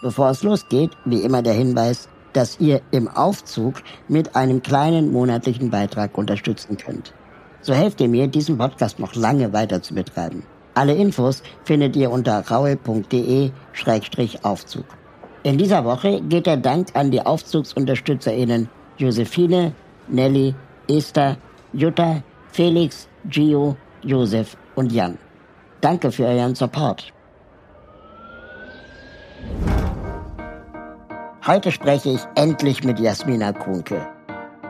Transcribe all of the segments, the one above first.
Bevor es losgeht, wie immer der Hinweis, dass ihr im Aufzug mit einem kleinen monatlichen Beitrag unterstützen könnt. So helft ihr mir, diesen Podcast noch lange weiter zu betreiben. Alle Infos findet ihr unter raue.de-aufzug. In dieser Woche geht der Dank an die AufzugsunterstützerInnen Josephine, Nelly, Esther, Jutta, Felix, Gio, Josef und Jan. Danke für euren Support. Heute spreche ich endlich mit Jasmina Kuhnke.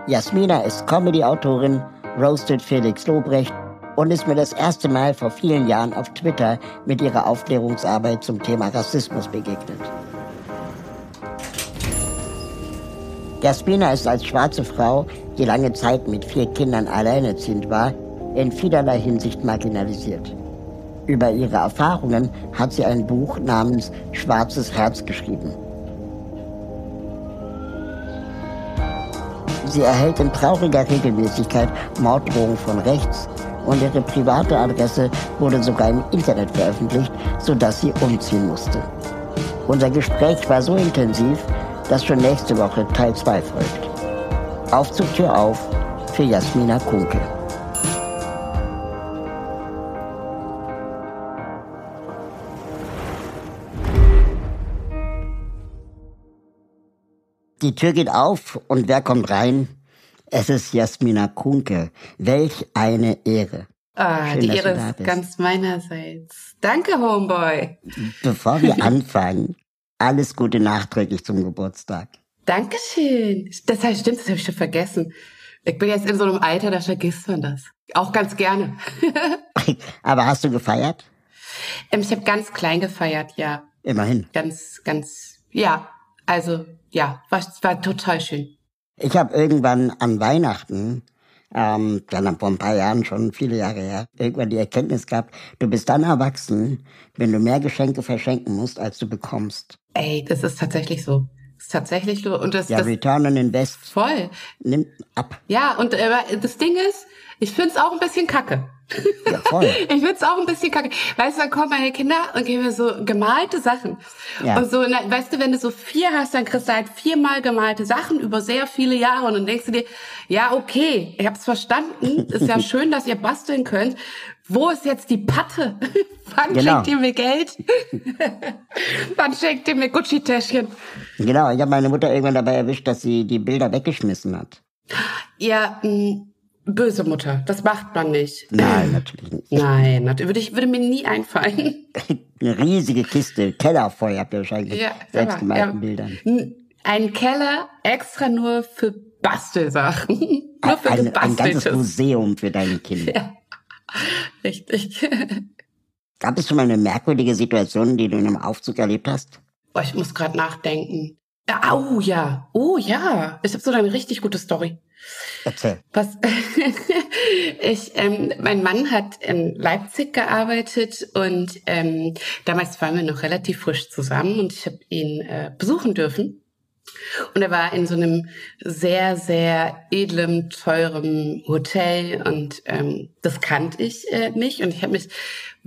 Jasmina ist Comedy-Autorin, roastet Felix Lobrecht und ist mir das erste Mal vor vielen Jahren auf Twitter mit ihrer Aufklärungsarbeit zum Thema Rassismus begegnet. Jasmina ist als schwarze Frau, die lange Zeit mit vier Kindern alleinerziehend war, in vielerlei Hinsicht marginalisiert. Über ihre Erfahrungen hat sie ein Buch namens Schwarzes Herz geschrieben. Sie erhält in trauriger Regelmäßigkeit Morddrohungen von rechts und ihre private Adresse wurde sogar im Internet veröffentlicht, sodass sie umziehen musste. Unser Gespräch war so intensiv, dass schon nächste Woche Teil 2 folgt. Aufzugtür auf für Jasmina Kunke. Die Tür geht auf und wer kommt rein? Es ist Jasmina Kunke. Welch eine Ehre. Ah, Schön, die Ehre ist ganz meinerseits. Danke, Homeboy. Bevor wir anfangen, alles Gute nachträglich zum Geburtstag. Dankeschön. Das heißt, stimmt, das habe ich schon vergessen. Ich bin jetzt in so einem Alter, da vergisst man das. Auch ganz gerne. Aber hast du gefeiert? Ähm, ich habe ganz klein gefeiert, ja. Immerhin. Ganz, ganz, ja. Also, ja, war, war total schön. Ich habe irgendwann an Weihnachten, ähm, dann vor ein paar Jahren schon, viele Jahre her, irgendwann die Erkenntnis gehabt, du bist dann erwachsen, wenn du mehr Geschenke verschenken musst, als du bekommst. Ey, das ist tatsächlich so. Das ist tatsächlich so. Und das, Ja, das Return on Invest voll. nimmt ab. Ja, und äh, das Ding ist, ich find's auch ein bisschen kacke. Ja, voll. Ich find's auch ein bisschen kacke. Weißt du, dann kommen meine Kinder und geben mir so gemalte Sachen. Ja. Und so, na, weißt du, wenn du so vier hast, dann kriegst du halt viermal gemalte Sachen über sehr viele Jahre. Und dann denkst du dir, ja, okay, ich hab's verstanden. Ist ja schön, dass ihr basteln könnt. Wo ist jetzt die Patte? Wann Genau. schenkt ihr mir Geld? Wann schenkt ihr mir Gucci-Täschchen? Genau, ich habe meine Mutter irgendwann dabei erwischt, dass sie die Bilder weggeschmissen hat. Ja, mh, böse Mutter. Das macht man nicht. Nein, natürlich nicht. Nein, das würde, ich, würde mir nie einfallen. Eine riesige Kiste, Keller voll, habt ihr wahrscheinlich Ja, selbstgemalten aber, ja. Bildern. Ein Keller extra nur für Bastelsachen. nur für Ein, ein ganzes. Museum für deine Kinder. Ja. Richtig. Gab es schon mal eine merkwürdige Situation, die du in einem Aufzug erlebt hast? Boah, ich muss gerade nachdenken. Ja, Oh ja, oh ja. Ich habe so eine richtig gute Story. Erzähl. Was? ich, ähm, mein Mann hat in Leipzig gearbeitet und ähm, damals waren wir noch relativ frisch zusammen und ich habe ihn äh, besuchen dürfen. Und er war in so einem sehr, sehr edlem, teurem Hotel und ähm, das kannte ich äh, nicht. Und ich habe mich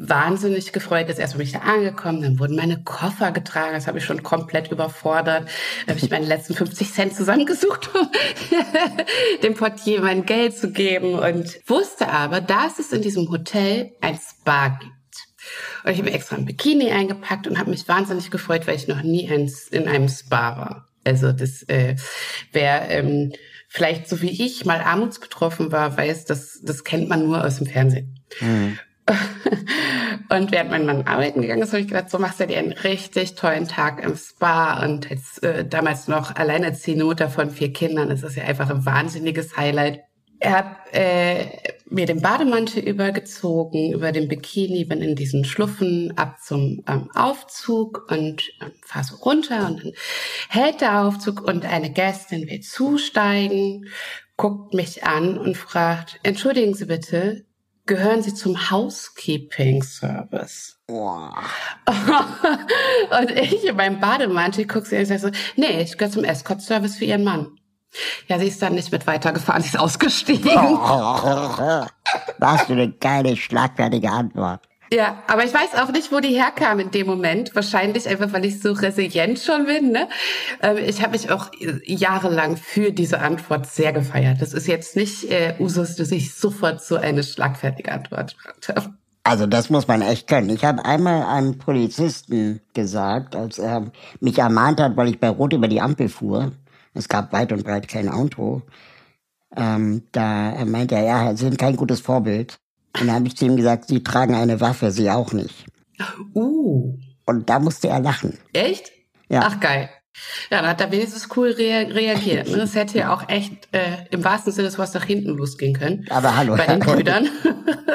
wahnsinnig gefreut. Jetzt erst bin ich da angekommen, dann wurden meine Koffer getragen. Das habe ich schon komplett überfordert. Da habe ich meine letzten 50 Cent zusammengesucht, um dem Portier mein Geld zu geben. Und wusste aber, dass es in diesem Hotel ein Spa gibt. Und ich habe extra ein Bikini eingepackt und habe mich wahnsinnig gefreut, weil ich noch nie in einem Spa war. Also das, äh, wer ähm, vielleicht so wie ich mal armutsbetroffen war, weiß, das, das kennt man nur aus dem Fernsehen. Und während mein Mann arbeiten gegangen ist, habe ich gedacht, so machst du dir einen richtig tollen Tag im Spa und als äh, damals noch alleinerziehende Mutter von vier Kindern, das ist ja einfach ein wahnsinniges Highlight. er hat äh, mir den Bademantel übergezogen, über den Bikini, bin in diesen Schluffen ab zum ähm, Aufzug und ähm, fahr so runter und dann hält der Aufzug und eine Gästin will zusteigen, guckt mich an und fragt, entschuldigen Sie bitte, gehören Sie zum Housekeeping Service? Boah. und ich in meinem Bademantel gucke sie an und sage so, nee, ich gehöre zum Escort Service für Ihren Mann. Ja, sie ist dann nicht mit weitergefahren, sie ist ausgestiegen. Was für eine geile, schlagfertige Antwort. Ja, aber ich weiß auch nicht, wo die herkam in dem Moment. Wahrscheinlich einfach, weil ich so resilient schon bin. Ne? Ähm, ich habe mich auch jahrelang für diese Antwort sehr gefeiert. Das ist jetzt nicht äh, Usus, dass ich sofort so eine schlagfertige Antwort habe. Also das muss man echt können. Ich habe einmal einem Polizisten gesagt, als er mich ermahnt hat, weil ich bei Rot über die Ampel fuhr. Es gab weit und breit kein Auto. Ähm, da meinte er, ja, Sie sind kein gutes Vorbild. Und dann habe ich zu ihm gesagt, Sie tragen eine Waffe, Sie auch nicht. Uh. Und da musste er lachen. Echt? Ja. Ach geil. Ja, dann hat er wenigstens cool rea reagiert. Ne? Das hätte ja auch echt äh, im wahrsten Sinne des Wortes nach hinten losgehen können. Aber hallo. Bei den Brüdern.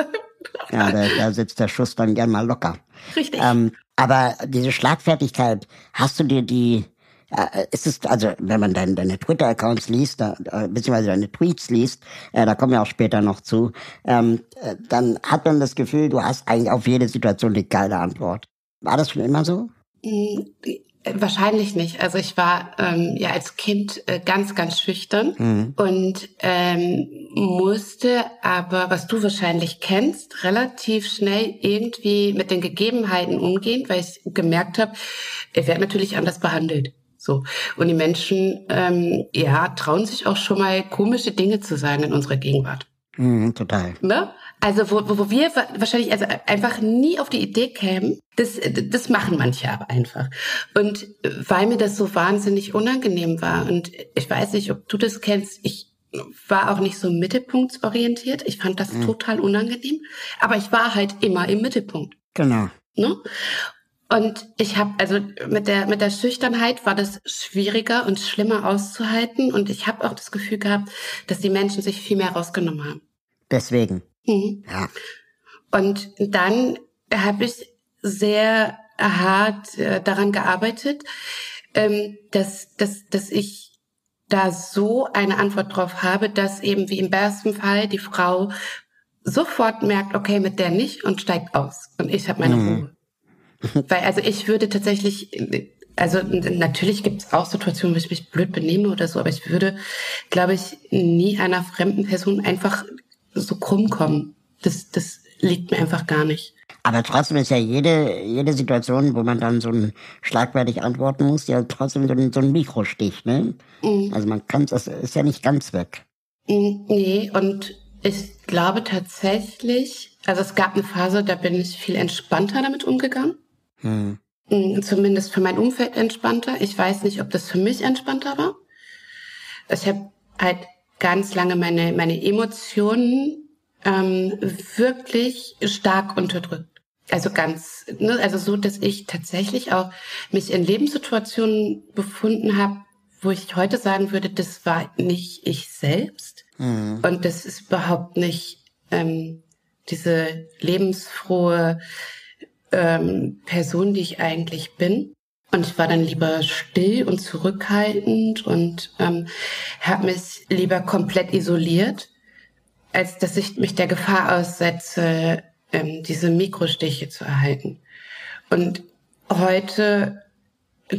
ja, da, da sitzt der Schuss dann gern mal locker. Richtig. Ähm, aber diese Schlagfertigkeit, hast du dir die es ist, also wenn man deine, deine Twitter-Accounts liest, da, äh, beziehungsweise deine Tweets liest, äh, da kommen wir auch später noch zu, ähm, äh, dann hat man das Gefühl, du hast eigentlich auf jede Situation eine geile Antwort. War das schon immer so? Mm, wahrscheinlich nicht. Also ich war ähm, ja als Kind äh, ganz, ganz schüchtern Mhm. und ähm, musste aber, was du wahrscheinlich kennst, relativ schnell irgendwie mit den Gegebenheiten umgehen, weil ich gemerkt habe, ich werde natürlich anders behandelt. So. Und die Menschen, ähm, ja, trauen sich auch schon mal komische Dinge zu sagen in unserer Gegenwart. Mhm, total. Ne? Also wo, wo wir wa- wahrscheinlich also einfach nie auf die Idee kämen, das, das machen manche aber einfach. Und weil mir das so wahnsinnig unangenehm war und ich weiß nicht, ob du das kennst, ich war auch nicht so mittelpunktsorientiert. Ich fand das total unangenehm, aber ich war halt immer im Mittelpunkt. Genau. Ne? Und ich habe also mit der mit der Schüchternheit war das schwieriger und schlimmer auszuhalten und ich habe auch das Gefühl gehabt, dass die Menschen sich viel mehr rausgenommen haben. Deswegen. Mhm. Ja. Und dann habe ich sehr hart äh, daran gearbeitet, ähm, dass, dass, dass ich da so eine Antwort drauf habe, dass eben wie im besten Fall die Frau sofort merkt, okay, mit der nicht und steigt aus. Und ich habe meine Ruhe. Weil also ich würde tatsächlich, also natürlich gibt es auch Situationen, wo ich mich blöd benehme oder so, aber ich würde, glaube ich, nie einer fremden Person einfach so krumm kommen. Das, das liegt mir einfach gar nicht. Aber trotzdem ist ja jede, jede Situation, wo man dann so ein schlagfertig antworten muss, ja trotzdem so ein, so ein Mikrostich, ne? Also man kann das ist ja nicht ganz weg. Mm, Nee, und ich glaube tatsächlich, also es gab eine Phase, da bin ich viel entspannter damit umgegangen. Hm. Mm, Zumindest für mein Umfeld entspannter. Ich weiß nicht, ob das für mich entspannter war. Ich habe halt ganz lange meine, meine Emotionen ähm, wirklich stark unterdrückt. Also ganz, ne, also so, dass ich tatsächlich auch mich in Lebenssituationen befunden habe, wo ich heute sagen würde, das war nicht ich selbst. Und das ist überhaupt nicht ähm, diese lebensfrohe ähm, Person, die ich eigentlich bin. Und ich war dann lieber still und zurückhaltend und ähm, habe mich lieber komplett isoliert, als dass ich mich der Gefahr aussetze, ähm, diese Mikrostiche zu erhalten. Und heute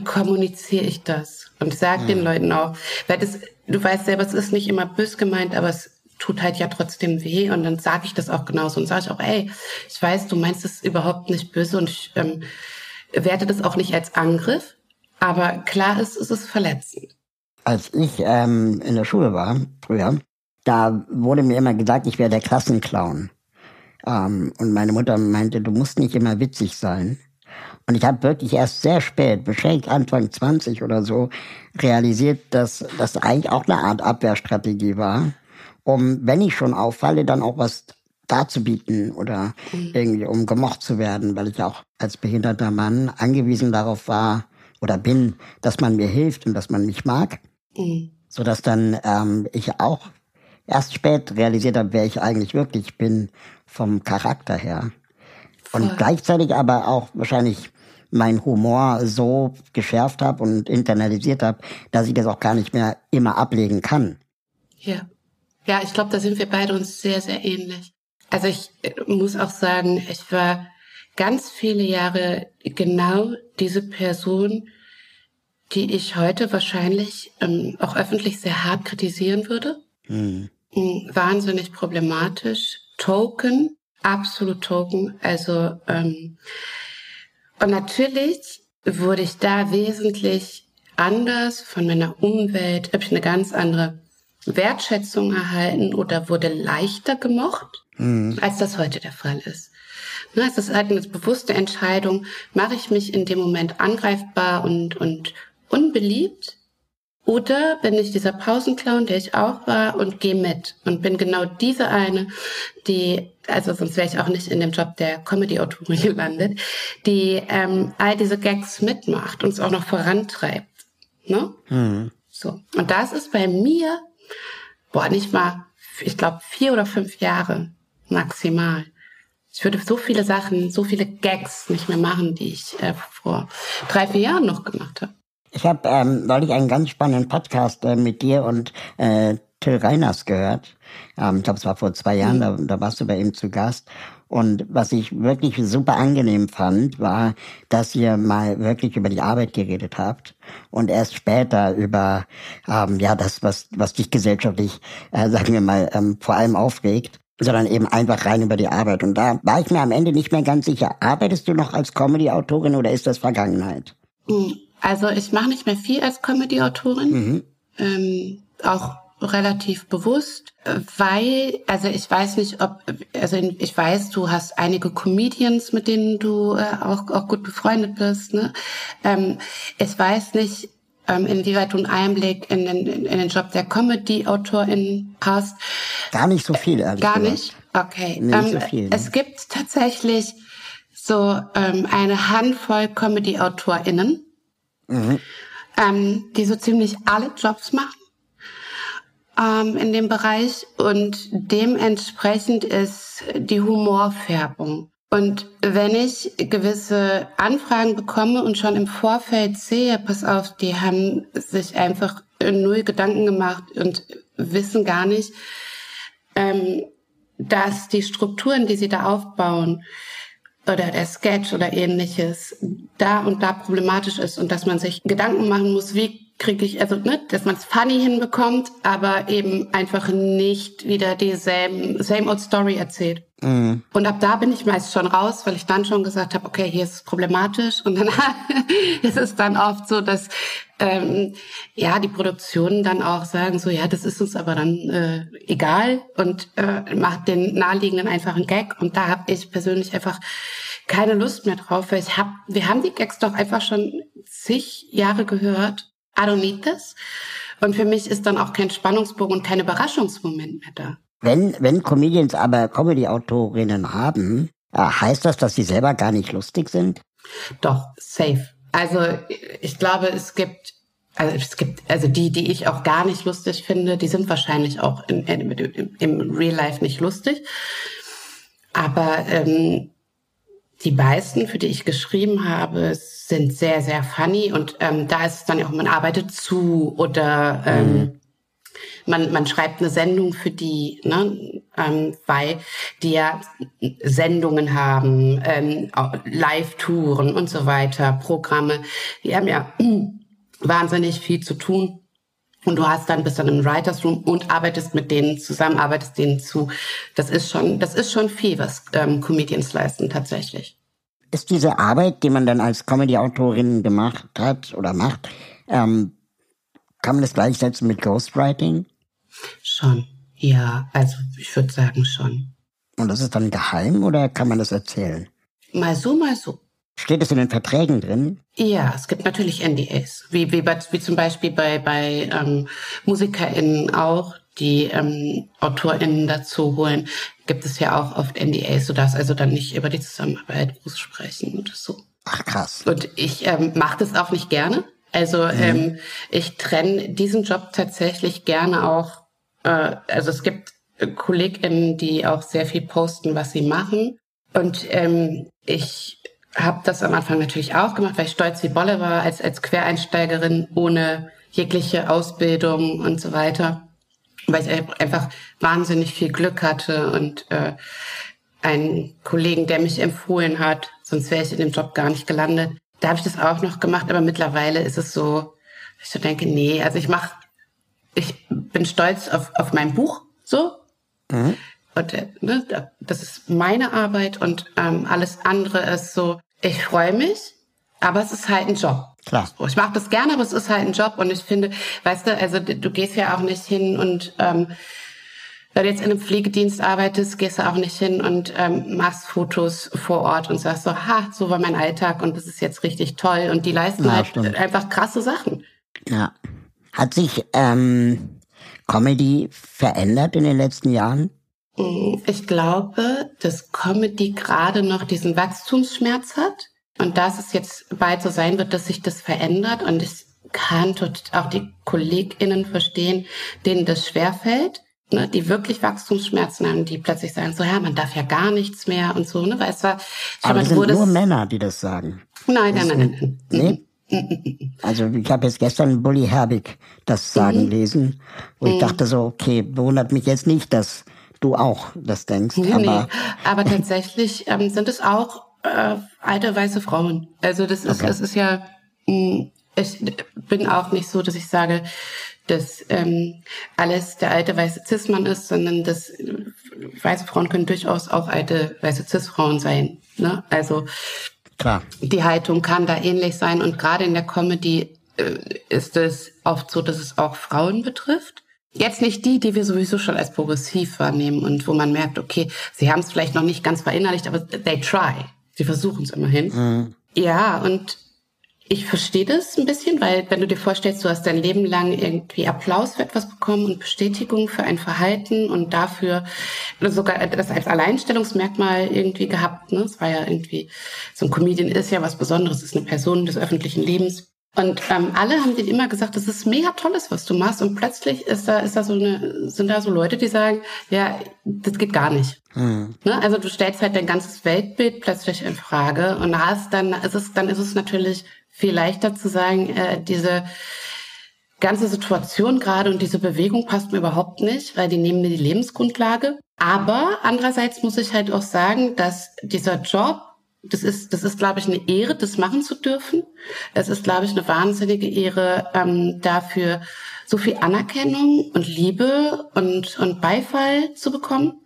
kommuniziere ich das und sage den Leuten auch, weil das, du weißt selber, es ist nicht immer bös gemeint, aber es tut halt ja trotzdem weh und dann sage ich das auch genauso und sage ich auch, ey, ich weiß, du meinst es überhaupt nicht böse und ich ähm, werte das auch nicht als Angriff, aber klar ist, es ist verletzend. Als ich ähm, in der Schule war, früher, da wurde mir immer gesagt, ich wäre der Klassenclown. Ähm, und meine Mutter meinte, du musst nicht immer witzig sein. Und ich habe wirklich erst sehr spät, wahrscheinlich Anfang 20 oder so, realisiert, dass das eigentlich auch eine Art Abwehrstrategie war, um, wenn ich schon auffalle, dann auch was darzubieten oder irgendwie um gemocht zu werden, weil ich auch als behinderter Mann angewiesen darauf war oder bin, dass man mir hilft und dass man mich mag Mhm. so dass dann ähm, ich auch erst spät realisiert habe, wer ich eigentlich wirklich bin vom Charakter her. Und Voll. gleichzeitig aber auch wahrscheinlich mein Humor so geschärft habe und internalisiert habe, dass ich das auch gar nicht mehr immer ablegen kann. Ja. Ja, ich glaube, da sind wir beide uns sehr, sehr ähnlich. Also ich äh, muss auch sagen, ich war ganz viele Jahre genau diese Person, die ich heute wahrscheinlich ähm, auch öffentlich sehr hart kritisieren würde. Mhm. Wahnsinnig problematisch. Token, absolut Token. Also ähm, und natürlich wurde ich da wesentlich anders von meiner Umwelt, habe ich eine ganz andere Wertschätzung erhalten oder wurde leichter gemocht, mhm. als das heute der Fall ist. Ne, es ist halt eine bewusste Entscheidung, mache ich mich in dem Moment angreifbar und, und unbeliebt oder bin ich dieser Pausenclown, der ich auch war, und gehe mit und bin genau diese eine, die, also sonst wäre ich auch nicht in dem Job der Comedy-Autorin gelandet, die ähm, all diese Gags mitmacht und es auch noch vorantreibt. Ne? Mhm. So. Und das ist bei mir, boah, nicht mal, ich glaube, vier oder fünf Jahre maximal. Ich würde so viele Sachen, so viele Gags nicht mehr machen, die ich äh, vor drei, vier Jahren noch gemacht habe. Ich habe ähm, neulich einen ganz spannenden Podcast äh, mit dir und äh, Till Reiners gehört. Ähm, ich glaube, es war vor zwei Jahren, mhm. da, da warst du bei ihm zu Gast. Und was ich wirklich super angenehm fand, war, dass ihr mal wirklich über die Arbeit geredet habt und erst später über ähm, ja das, was was dich gesellschaftlich, äh, sagen wir mal, ähm, vor allem aufregt, sondern eben einfach rein über die Arbeit. Und da war ich mir am Ende nicht mehr ganz sicher. Arbeitest du noch als Comedy-Autorin oder ist das Vergangenheit? Also ich mache nicht mehr viel als Comedy-Autorin, mhm. ähm, auch relativ bewusst, weil, also ich weiß nicht, ob, also ich weiß, du hast einige Comedians, mit denen du äh, auch, auch gut befreundet bist. Ne? Ähm, ich weiß nicht, ähm, inwieweit du einen Einblick in den, in den Job der Comedy-Autorin hast. Gar nicht so viel, ehrlich Gar gesagt. nicht? Okay. Nee, nicht ähm, so viel, ne? Es gibt tatsächlich so ähm, eine Handvoll Comedy-AutorInnen, mhm. ähm, die so ziemlich alle Jobs machen ähm, in dem Bereich und dementsprechend ist die Humorfärbung. Und wenn ich gewisse Anfragen bekomme und schon im Vorfeld sehe, pass auf, die haben sich einfach null Gedanken gemacht und wissen gar nicht, ähm, dass die Strukturen, die sie da aufbauen, oder der Sketch oder ähnliches da und da problematisch ist und dass man sich Gedanken machen muss, wie kriege ich, also ne, dass man es funny hinbekommt, aber eben einfach nicht wieder dieselben same old Story erzählt. Mhm. Und ab da bin ich meist schon raus, weil ich dann schon gesagt habe, okay, hier ist es problematisch. Und dann ist es dann oft so, dass ähm, ja die Produktionen dann auch sagen so, ja, das ist uns aber dann äh, egal und äh, macht den naheliegenden einfach einen Gag. Und da habe ich persönlich einfach keine Lust mehr drauf, weil ich hab, wir haben die Gags doch einfach schon zig Jahre gehört I don't need this. Und für mich ist dann auch kein Spannungsbogen und kein Überraschungsmoment mehr da. Wenn, wenn Comedians aber Comedy-Autorinnen haben, äh, heißt das, dass sie selber gar nicht lustig sind? Doch, safe. Also ich glaube, es gibt, also es gibt, also die, die ich auch gar nicht lustig finde, die sind wahrscheinlich auch im, im, im Real Life nicht lustig. Aber ähm, die meisten, für die ich geschrieben habe, sind sehr, sehr funny und ähm, da ist es dann ja auch, man arbeitet zu oder ähm, mhm. man, man schreibt eine Sendung für die, ne, ähm, weil die ja Sendungen haben, ähm, Live-Touren und so weiter, Programme. Die haben ja wahnsinnig viel zu tun. Und du hast dann, bist dann im Writers Room und arbeitest mit denen zusammen, arbeitest denen zu. Das ist schon, das ist schon viel, was ähm, Comedians leisten tatsächlich. Ist diese Arbeit, die man dann als Comedy-Autorin gemacht hat oder macht, ähm, kann man das gleichsetzen mit Ghostwriting? Schon, ja, also ich würde sagen schon. Und das ist dann geheim oder kann man das erzählen? Mal so, mal so. Steht es in den Verträgen drin? Ja, es gibt natürlich NDAs, wie, wie, wie zum Beispiel bei, bei ähm, MusikerInnen auch, die ähm, AutorInnen dazu holen, gibt es ja auch oft NDAs. Du darfst also dann nicht über die Zusammenarbeit groß sprechen oder so. Ach krass. Und ich ähm, mache das auch nicht gerne. Also mhm. ähm, ich trenne diesen Job tatsächlich gerne auch äh, also es gibt KollegInnen, die auch sehr viel posten, was sie machen. Und ähm, ich habe das am Anfang natürlich auch gemacht, weil ich stolz wie Bolle war als, als Quereinsteigerin ohne jegliche Ausbildung und so weiter. Weil ich einfach wahnsinnig viel Glück hatte und äh, einen Kollegen, der mich empfohlen hat, sonst wäre ich in dem Job gar nicht gelandet. Da habe ich das auch noch gemacht, aber mittlerweile ist es so, ich so denke, nee, also ich mache, ich bin stolz auf, auf mein Buch, so. Mhm. Und äh, ne, das ist meine Arbeit und ähm, alles andere ist so, ich freue mich, aber es ist halt ein Job. Klar. Ich mache das gerne, aber es ist halt ein Job und ich finde, weißt du, also du gehst ja auch nicht hin und ähm, wenn du jetzt in einem Pflegedienst arbeitest, gehst du auch nicht hin und ähm, machst Fotos vor Ort und sagst so, ha, so war mein Alltag und das ist jetzt richtig toll. Und die leisten ja, halt stimmt. einfach krasse Sachen. Ja. Hat sich ähm, Comedy verändert in den letzten Jahren? Ich glaube, dass Comedy gerade noch diesen Wachstumsschmerz hat und dass es jetzt bald so sein wird, dass sich das verändert und ich kann auch die KollegInnen verstehen, denen das schwerfällt ne, die wirklich Wachstumsschmerzen haben, die plötzlich sagen, so ja, man darf ja gar nichts mehr und so, ne, weil es war, Aber es sind nur Männer, die das sagen. Nein, nein, nein, nein. Nee? Also ich habe jetzt gestern Bully Herbig das sagen mhm. lesen, ich mhm. dachte so, okay, wundert mich jetzt nicht, dass du auch das denkst. Nee, aber, nee. aber tatsächlich ähm, sind es auch äh, alte weiße Frauen. Also das ist, okay. das ist ja, mh, mm, ich bin auch nicht so, dass ich sage, dass ähm, alles der alte weiße Cis-Mann ist, sondern dass äh, weiße Frauen können durchaus auch alte weiße Cis-Frauen sein. Ne? Also Klar. die Haltung kann da ähnlich sein und gerade in der Comedy äh, ist es oft so, dass es auch Frauen betrifft. Jetzt nicht die, die wir sowieso schon als progressiv wahrnehmen und wo man merkt, okay, sie haben es vielleicht noch nicht ganz verinnerlicht, aber they try. Sie versuchen es immerhin. Mhm. Ja, und ich verstehe das ein bisschen, weil wenn du dir vorstellst, du hast dein Leben lang irgendwie Applaus für etwas bekommen und Bestätigung für ein Verhalten und dafür sogar das als Alleinstellungsmerkmal irgendwie gehabt. Ne? Es war ja irgendwie, so ein Comedian ist ja was Besonderes, ist eine Person des öffentlichen Lebens. Und ähm, alle haben dir immer gesagt, das ist mega tolles, was du machst. Und plötzlich ist da, ist da so eine, sind da so Leute, die sagen, ja, das geht gar nicht. Mhm. Ne? Also du stellst halt dein ganzes Weltbild plötzlich in Frage und hast dann ist es, dann ist es natürlich viel leichter zu sagen, äh, diese ganze Situation gerade und diese Bewegung passt mir überhaupt nicht, weil die nehmen mir die Lebensgrundlage. Aber andererseits muss ich halt auch sagen, dass dieser Job, das ist, das ist, glaube ich, eine Ehre, das machen zu dürfen. Es ist, glaube ich, eine wahnsinnige Ehre, ähm, dafür so viel Anerkennung und Liebe und, und Beifall zu bekommen,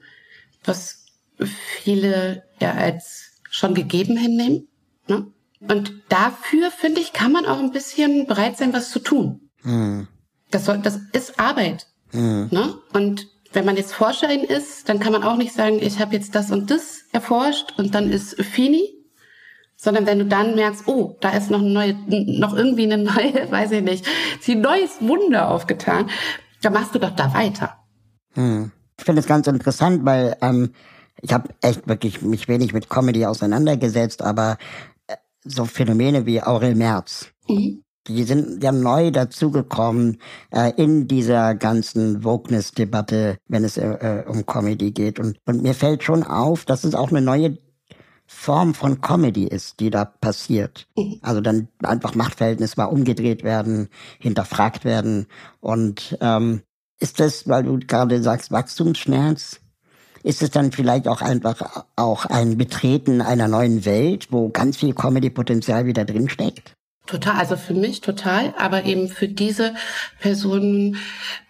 was viele ja als schon gegeben hinnehmen. Ne? Und dafür, finde ich, kann man auch ein bisschen bereit sein, was zu tun. Mhm. Das, soll, das ist Arbeit. Mhm. Ne? Und wenn man jetzt Forscherin ist, dann kann man auch nicht sagen, ich habe jetzt das und das erforscht und dann ist Fini, sondern wenn du dann merkst, oh, da ist noch eine neue, noch irgendwie eine neue, weiß ich nicht, sie ein neues Wunder aufgetan, dann machst du doch da weiter. Hm. Ich finde es ganz interessant, weil ähm, ich habe echt wirklich mich wenig mit Comedy auseinandergesetzt, aber so Phänomene wie Aurel Merz. Mhm. Die sind ja neu dazugekommen äh, in dieser ganzen Wokeness-Debatte, wenn es äh, äh, um Comedy geht. Und, und mir fällt schon auf, dass es auch eine neue Form von Comedy ist, die da passiert. Also dann einfach Machtverhältnis mal umgedreht werden, hinterfragt werden. Und ähm, ist das, weil du gerade sagst, Wachstumsschmerz, ist es dann vielleicht auch einfach auch ein Betreten einer neuen Welt, wo ganz viel Comedy-Potenzial wieder drinsteckt? Total, also für mich total, aber eben für diese Personen,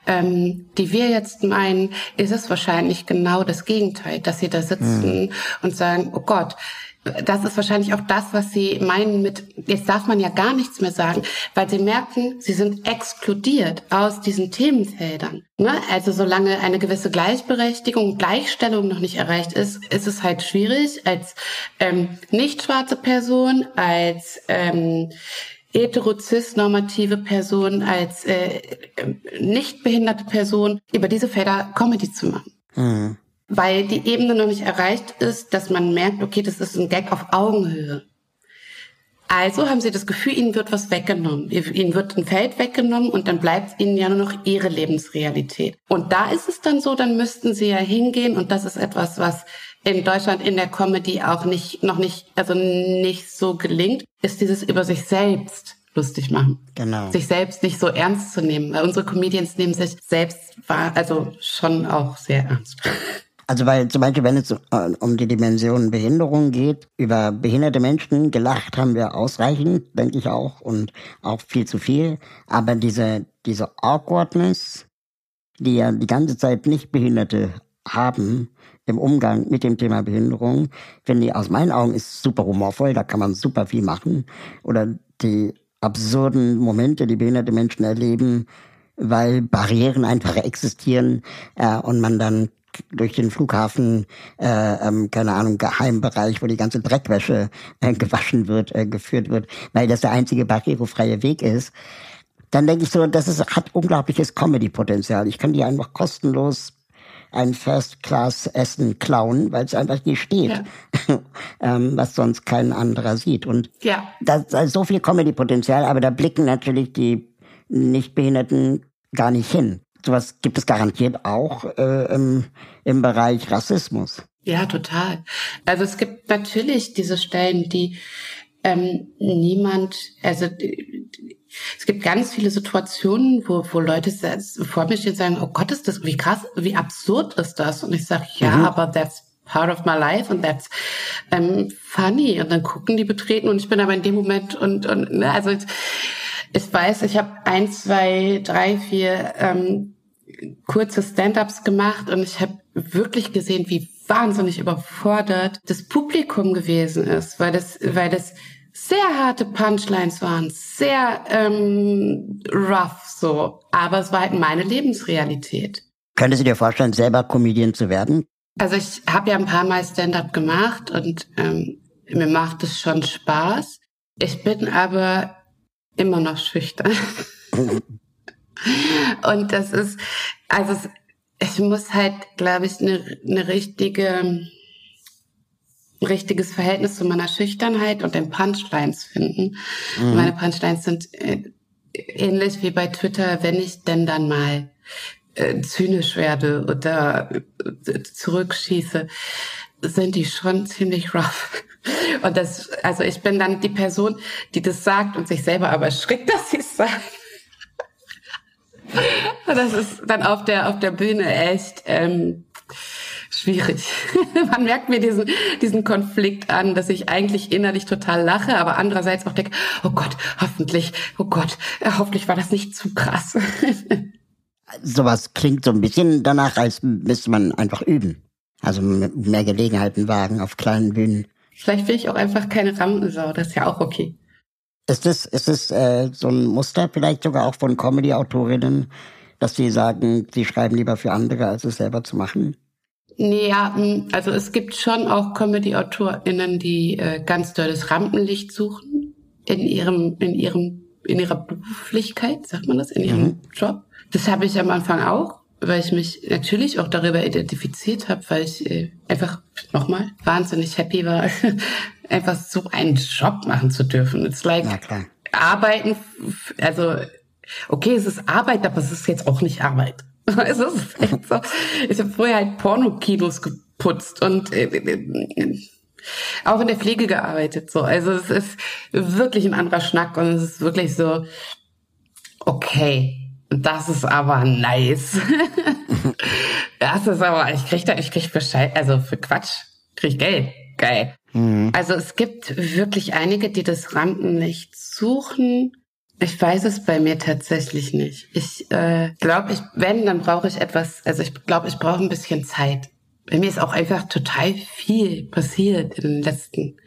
ähm, die wir jetzt meinen, ist es wahrscheinlich genau das Gegenteil, dass sie da sitzen hm. und sagen, oh Gott, das ist wahrscheinlich auch das, was Sie meinen mit, jetzt darf man ja gar nichts mehr sagen, weil Sie merken, Sie sind exkludiert aus diesen Themenfeldern. Ne? Also solange eine gewisse Gleichberechtigung, Gleichstellung noch nicht erreicht ist, ist es halt schwierig, als ähm, nicht schwarze Person, als ähm, hetero-cis-normative Person, als äh, nicht behinderte Person über diese Felder Comedy zu machen. Mhm weil die Ebene noch nicht erreicht ist, dass man merkt, okay, das ist ein Gag auf Augenhöhe. Also haben sie das Gefühl, ihnen wird was weggenommen. Ihnen wird ein Feld weggenommen und dann bleibt ihnen ja nur noch ihre Lebensrealität. Und da ist es dann so, dann müssten sie ja hingehen und das ist etwas, was in Deutschland in der Comedy auch nicht, noch nicht, also nicht so gelingt, ist dieses über sich selbst lustig machen. Genau. Sich selbst nicht so ernst zu nehmen, weil unsere Comedians nehmen sich selbst wahr, also schon auch sehr ernst. Also weil zum Beispiel, wenn es um die Dimension Behinderung geht, über behinderte Menschen gelacht haben wir ausreichend, denke ich auch, und auch viel zu viel. Aber diese, diese Awkwardness, die ja die ganze Zeit nicht Behinderte haben im Umgang mit dem Thema Behinderung, finde ich aus meinen Augen ist super humorvoll, da kann man super viel machen. Oder die absurden Momente, die behinderte Menschen erleben, weil Barrieren einfach existieren äh, und man dann durch den Flughafen, äh, ähm, keine Ahnung, Geheimbereich, wo die ganze Dreckwäsche äh, gewaschen wird, äh, geführt wird, weil das der einzige barrierefreie Weg ist, dann denke ich so, das ist, hat unglaubliches Comedy-Potenzial. Ich kann die einfach kostenlos ein First-Class-Essen klauen, weil es einfach hier steht, ja. ähm, was sonst kein anderer sieht. Und ja. da, da ist so viel Comedy-Potenzial, aber da blicken natürlich die Nichtbehinderten gar nicht hin sowas gibt es garantiert auch äh, im, im Bereich Rassismus. Ja, total. Also es gibt natürlich diese Stellen, die ähm, niemand, also es gibt ganz viele Situationen, wo, wo Leute vor mir stehen und sagen, oh Gott, ist das, wie krass, wie absurd ist das? Und ich sage, ja, mhm. aber that's part of my life and that's ähm, funny. Und dann gucken die betreten und ich bin aber in dem Moment und, und ne, also ich weiß, ich habe ein, zwei, drei, vier ähm, kurze Stand-ups gemacht und ich habe wirklich gesehen, wie wahnsinnig überfordert das Publikum gewesen ist, weil das, weil das sehr harte Punchlines waren, sehr ähm, rough so, aber es war halt meine Lebensrealität. Könntest du dir vorstellen, selber Comedian zu werden? Also ich habe ja ein paar Mal Stand-up gemacht und ähm, mir macht es schon Spaß. Ich bin aber immer noch schüchtern. Und das ist, also ich muss halt, glaube ich, eine, eine richtige, ein richtiges Verhältnis zu meiner Schüchternheit und den Punchlines finden. Mhm. Meine Punchlines sind äh, ähnlich wie bei Twitter, wenn ich denn dann mal äh, zynisch werde oder äh, zurückschieße, sind die schon ziemlich rough. Und das, also ich bin dann die Person, die das sagt und sich selber aber schreckt, dass sie es sagt. Das ist dann auf der, auf der Bühne echt ähm, schwierig. Man merkt mir diesen, diesen Konflikt an, dass ich eigentlich innerlich total lache, aber andererseits auch denke, oh Gott, hoffentlich, oh Gott, äh, hoffentlich war das nicht zu krass. Sowas klingt so ein bisschen danach, als müsste man einfach üben. Also mehr Gelegenheiten wagen auf kleinen Bühnen. Vielleicht will ich auch einfach keine Rampensau, das ist ja auch okay. Ist es, ist es äh, so ein Muster vielleicht sogar auch von Comedy-Autorinnen, dass sie sagen, sie schreiben lieber für andere, als es selber zu machen? Ja, also es gibt schon auch Comedy-AutorInnen, die äh, ganz doll das Rampenlicht suchen in ihrem, in ihrem, in ihrer Beruflichkeit, sagt man das, in ihrem mhm. Job. Das habe ich am Anfang auch weil ich mich natürlich auch darüber identifiziert habe, weil ich äh, einfach nochmal wahnsinnig happy war, einfach so einen Job machen zu dürfen. It's like arbeiten, also okay, es ist Arbeit, aber es ist jetzt auch nicht Arbeit. es ist echt so. Ich habe vorher halt Pornokinos geputzt und äh, äh, auch in der Pflege gearbeitet. So, also es ist wirklich ein anderer Schnack und es ist wirklich so okay das ist aber nice. das ist aber, ich krieg da, ich krieg Bescheid, also für Quatsch, krieg Geld. Geil. Mhm. Also es gibt wirklich einige, die das Rampenlicht suchen. Ich weiß es bei mir tatsächlich nicht. Ich äh, glaube, ich, wenn, dann brauche ich etwas, also ich glaube, ich brauche ein bisschen Zeit. Bei mir ist auch einfach total viel passiert in den letzten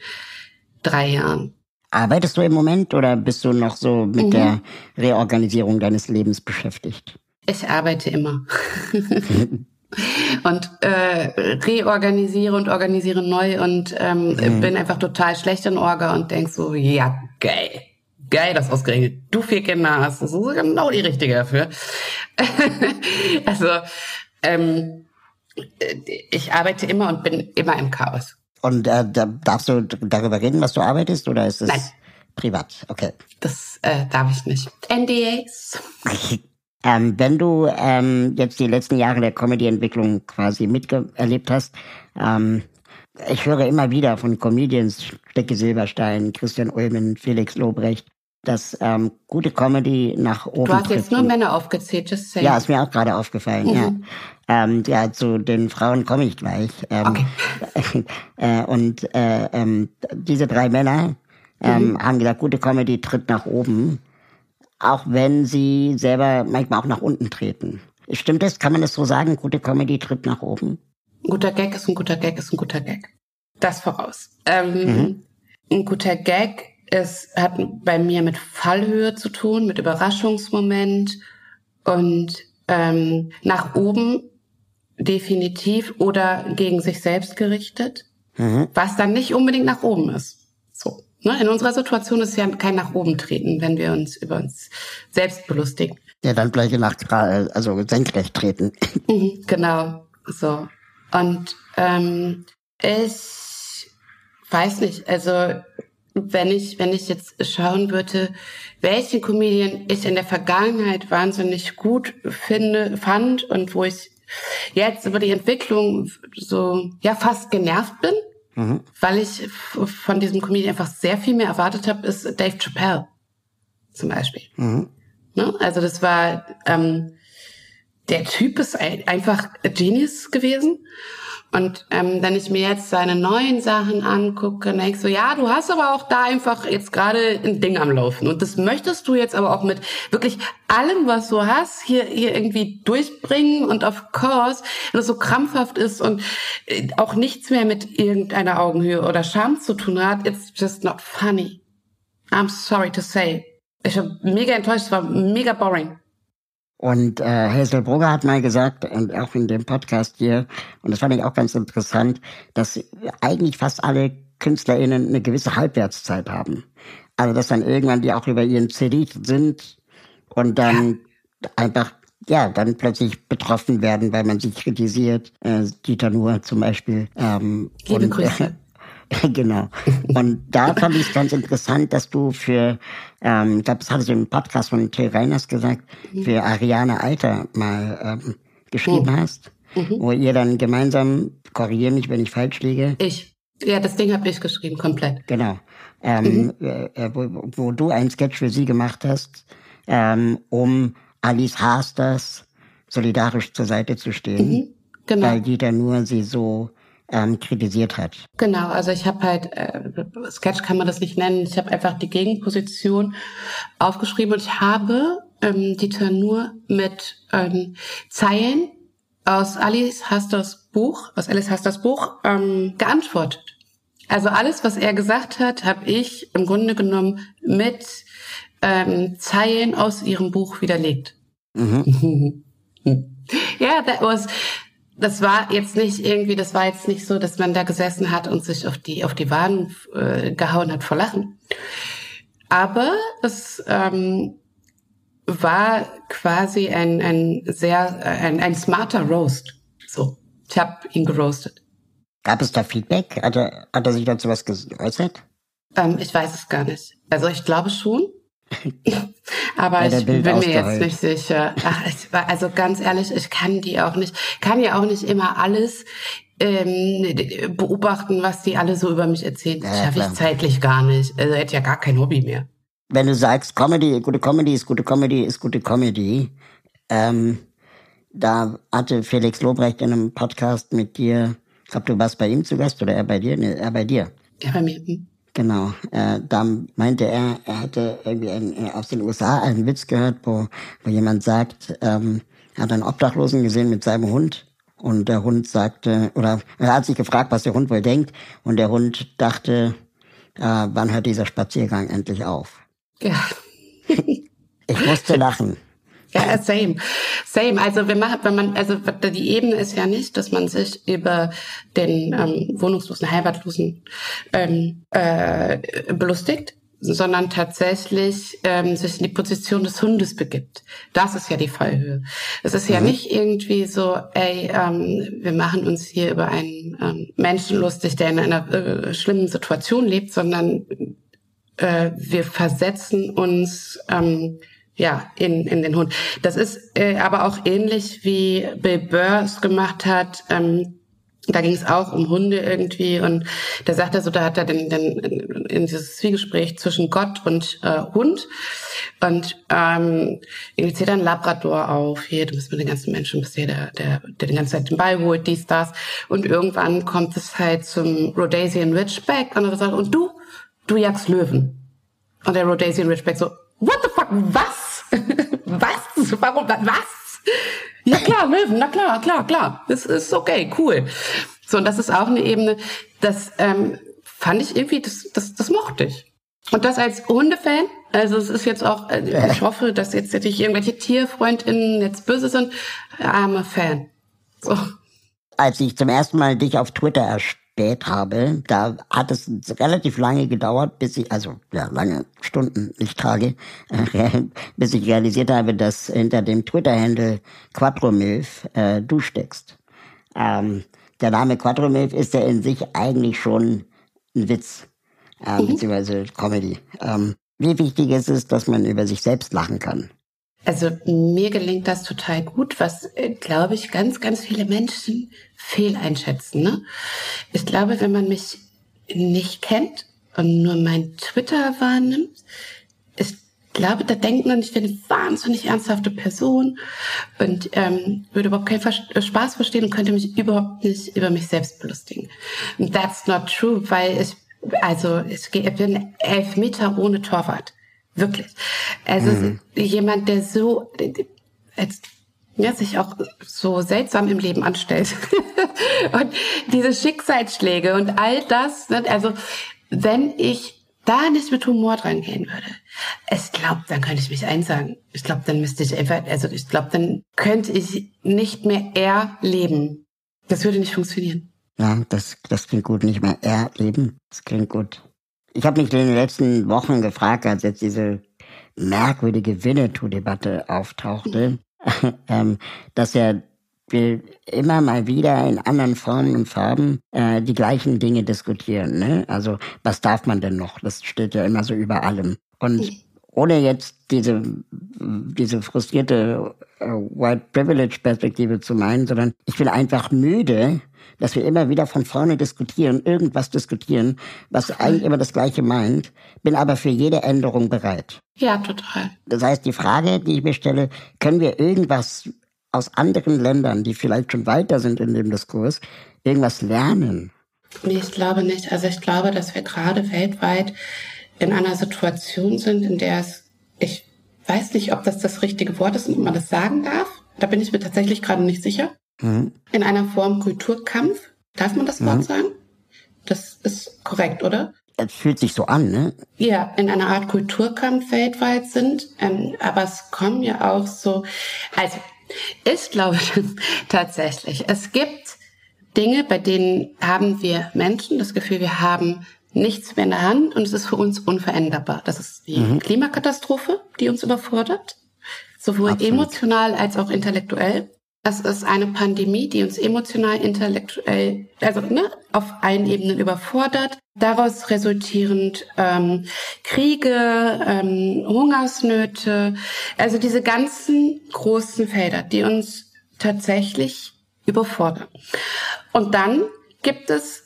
drei Jahren. Arbeitest du im Moment oder bist du noch so mit mhm. der Reorganisierung deines Lebens beschäftigt? Ich arbeite immer. und äh, reorganisiere und organisiere neu und ähm, mhm. bin einfach total schlecht in Orga und denk so, ja, geil. Geil, dass ausgerechnet du vier Kinder hast. Das ist genau die richtige dafür. also, ähm, ich arbeite immer und bin immer im Chaos. Und äh, da darfst du darüber reden, was du arbeitest, oder ist es? Privat, okay. Das äh, darf ich nicht. NDAs. ähm, wenn du ähm, jetzt die letzten Jahre der Comedy-Entwicklung quasi miterlebt hast, ähm, ich höre immer wieder von Comedians, Stecke Silberstein, Christian Ulmen, Felix Lobrecht, dass ähm, gute Comedy nach oben. Du hast jetzt nur Männer aufgezählt, just say. Ja, ist mir auch gerade aufgefallen, mhm. ja. Ähm, ja, zu den Frauen komme ich gleich. Ähm, okay. äh, und äh, ähm, diese drei Männer ähm, mhm. haben gesagt, gute Comedy tritt nach oben, auch wenn sie selber manchmal auch nach unten treten. Stimmt das? Kann man das so sagen? Gute Comedy tritt nach oben? Ein guter Gag ist ein guter Gag ist ein guter Gag. Das voraus. Ähm, mhm. Ein guter Gag es hat bei mir mit Fallhöhe zu tun, mit Überraschungsmoment und ähm, nach oben definitiv oder gegen sich selbst gerichtet, mhm. was dann nicht unbedingt nach oben ist. So. Ne? In unserer Situation ist ja kein nach oben treten, wenn wir uns über uns selbst belustigen. Ja, dann gleich nach, also senkrecht treten. Mhm, genau, so. Und ähm, ich weiß nicht, also wenn ich, wenn ich jetzt schauen würde, welchen Comedian ich in der Vergangenheit wahnsinnig gut finde, fand und wo ich jetzt über die Entwicklung so, ja, fast genervt bin, mhm. weil ich von diesem Comedian einfach sehr viel mehr erwartet habe, ist Dave Chappelle zum Beispiel. Mhm. Ne? Also das war, ähm, der Typ ist einfach Genius gewesen. Und ähm, wenn ich mir jetzt seine neuen Sachen angucke, denke ich so, ja, du hast aber auch da einfach jetzt gerade ein Ding am Laufen. Und das möchtest du jetzt aber auch mit wirklich allem, was du hast, hier, hier irgendwie durchbringen. Und of course, wenn es so krampfhaft ist und äh, auch nichts mehr mit irgendeiner Augenhöhe oder Scham zu tun hat, it's just not funny. I'm sorry to say. Ich war mega enttäuscht, es war mega boring. Und äh, Hazel Brugger hat mal gesagt, und auch in dem Podcast hier, und das fand ich auch ganz interessant, dass eigentlich fast alle KünstlerInnen eine gewisse Halbwertszeit haben. Also dass dann irgendwann die auch über ihren CD sind und dann einfach ja, dann plötzlich betroffen werden, weil man sich kritisiert. Äh, Dieter Nuhr zum Beispiel. Ähm, Liebe und, Grüße. Äh, genau. Und da fand ich es ganz interessant, dass du für, ähm, ich glaube, das hattest du im Podcast von Till Reiners gesagt, für Ariane Alter mal ähm, geschrieben mhm. hast, mhm. wo ihr dann gemeinsam, korrigiere mich, wenn ich falsch liege. Ich. Ja, das Ding habe ich geschrieben, komplett. Genau. Ähm, mhm. äh, wo, wo du einen Sketch für sie gemacht hast, ähm, um Alice Hasters solidarisch zur Seite zu stehen. Mhm. Genau. Weil die dann nur sie so ähm, kritisiert hat. Genau, also ich habe halt, äh, Sketch kann man das nicht nennen, ich habe einfach die Gegenposition aufgeschrieben und ich habe ähm, Dieter nur mit ähm, Zeilen aus Alice Hasters Buch, aus Alice Hasters Buch ähm, geantwortet. Also alles, was er gesagt hat, habe ich im Grunde genommen mit ähm, Zeilen aus ihrem Buch widerlegt. Mhm. yeah, that was das war jetzt nicht irgendwie, das war jetzt nicht so, dass man da gesessen hat und sich auf die auf die Waden äh, gehauen hat vor Lachen. Aber es ähm, war quasi ein ein sehr ein, ein smarter Roast. So, ich habe ihn geroastet. Gab es da Feedback? Hat er, hat er sich dazu was geäußert? Ähm, ich weiß es gar nicht. Also ich glaube schon. Aber ich bin mir jetzt nicht sicher. Ach, ich, also ganz ehrlich, ich kann die auch nicht, kann ja auch nicht immer alles ähm, beobachten, was die alle so über mich erzählen. Das ja, schaffe ich zeitlich gar nicht. Also hätte ja gar kein Hobby mehr. Wenn du sagst, Comedy, gute Comedy ist gute Comedy ist gute Comedy, ähm, da hatte Felix Lobrecht in einem Podcast mit dir, ich glaube, du warst bei ihm zu Gast oder er bei dir? Nee, er bei dir. Ja, bei mir. Genau. Äh, da meinte er, er hätte irgendwie ein, äh, aus den USA einen Witz gehört, wo, wo jemand sagt, ähm, er hat einen Obdachlosen gesehen mit seinem Hund und der Hund sagte, oder er hat sich gefragt, was der Hund wohl denkt und der Hund dachte, äh, wann hört dieser Spaziergang endlich auf? Ja. ich musste lachen. Ja, same. Same. Also wenn man, wenn man, also die Ebene ist ja nicht, dass man sich über den ähm, wohnungslosen, heimatlosen ähm, äh, belustigt, sondern tatsächlich ähm, sich in die Position des Hundes begibt. Das ist ja die Fallhöhe. Es ist mhm. ja nicht irgendwie so, ey, ähm, wir machen uns hier über einen ähm, Menschen lustig, der in einer äh, schlimmen Situation lebt, sondern äh, wir versetzen uns ähm, ja in, in den Hund. Das ist äh, aber auch ähnlich wie Bill Burr es gemacht hat. Ähm, da ging es auch um Hunde irgendwie und da sagt er so, da hat er den, den in dieses Zwiegespräch zwischen Gott und äh, Hund und ähm, irgendwie zählt ein Labrador auf, hier, du bist mit den ganzen Menschen, bist hier der, der, der den ganzen Zeit den Ball holt, dies, das und irgendwann kommt es halt zum Rhodesian Ridgeback und er sagt, und du, du jagst Löwen. Und der Rhodesian Ridgeback so, what the fuck, was? Warum, was? Ja klar, Löwen, na klar, klar, klar. Das ist okay, cool. So, und das ist auch eine Ebene, das ähm, fand ich irgendwie, das, das, das mochte ich. Und das als Hundefan, also es ist jetzt auch, äh, ich hoffe, dass jetzt nicht irgendwelche Tierfreundinnen jetzt böse sind, arme Fan. So. Als ich zum ersten Mal dich auf Twitter erspäht habe, da hat es relativ lange gedauert, bis ich, also ja, lange Stunden, nicht Tage, äh, bis ich realisiert habe, dass hinter dem Twitter-Handle Quattromilf äh, du steckst. Ähm, der Name Quattromilf ist ja in sich eigentlich schon ein Witz, äh, mhm. beziehungsweise Comedy. Ähm, wie wichtig ist es, dass man über sich selbst lachen kann? Also mir gelingt das total gut, was, äh, glaube ich, ganz, ganz viele Menschen fehleinschätzen. Ne? Ich glaube, wenn man mich nicht kennt und nur mein Twitter wahrnimmt, ich glaube, da denkt man, ich bin eine wahnsinnig ernsthafte Person und ähm, würde überhaupt keinen äh, Spaß verstehen und könnte mich überhaupt nicht über mich selbst belustigen. That's not true, weil ich, also ich bin elf Meter ohne Torwart. Wirklich. Also mhm. jemand, der so als, ja, sich auch so seltsam im Leben anstellt. und diese Schicksalsschläge und all das, ne, also wenn ich da nicht mit Humor dran gehen würde, ich glaube, dann könnte ich mich einsagen. Ich glaube, dann müsste ich einfach, also ich glaube, dann könnte ich nicht mehr er leben. Das würde nicht funktionieren. Ja, das, das klingt gut, nicht mehr er leben. Das klingt gut. Ich habe mich in den letzten Wochen gefragt, als jetzt diese merkwürdige Winnetou-Debatte auftauchte, ähm, dass ja wir immer mal wieder in anderen Formen und Farben äh, die gleichen Dinge diskutieren. Ne? Also was darf man denn noch? Das steht ja immer so über allem. Und ohne jetzt diese, diese frustrierte äh, White Privilege Perspektive zu meinen, sondern ich bin einfach müde, dass wir immer wieder von vorne diskutieren, irgendwas diskutieren, was eigentlich immer das Gleiche meint, bin aber für jede Änderung bereit. Ja, total. Das heißt, die Frage, die ich mir stelle, können wir irgendwas aus anderen Ländern, die vielleicht schon weiter sind in dem Diskurs, irgendwas lernen? Nee, ich glaube nicht. Also ich glaube, dass wir gerade weltweit in einer Situation sind, in der es, ich weiß nicht, ob das das richtige Wort ist und ob man das sagen darf. Da bin ich mir tatsächlich gerade nicht sicher. Mhm. In einer Form Kulturkampf. Darf man das Wort mhm. sagen? Das ist korrekt, oder? Es fühlt sich so an, ne? Ja, in einer Art Kulturkampf weltweit sind. Ähm, aber es kommen ja auch so, also ich glaube tatsächlich, es gibt Dinge, bei denen haben wir Menschen das Gefühl, wir haben nichts mehr in der Hand und es ist für uns unveränderbar. Das ist die mhm. Klimakatastrophe, die uns überfordert, sowohl Absolut. emotional als auch intellektuell. Es ist eine Pandemie, die uns emotional, intellektuell, also ne, auf allen Ebenen überfordert. Daraus resultierend ähm, Kriege, ähm, Hungersnöte, also diese ganzen großen Felder, die uns tatsächlich überfordern. Und dann gibt es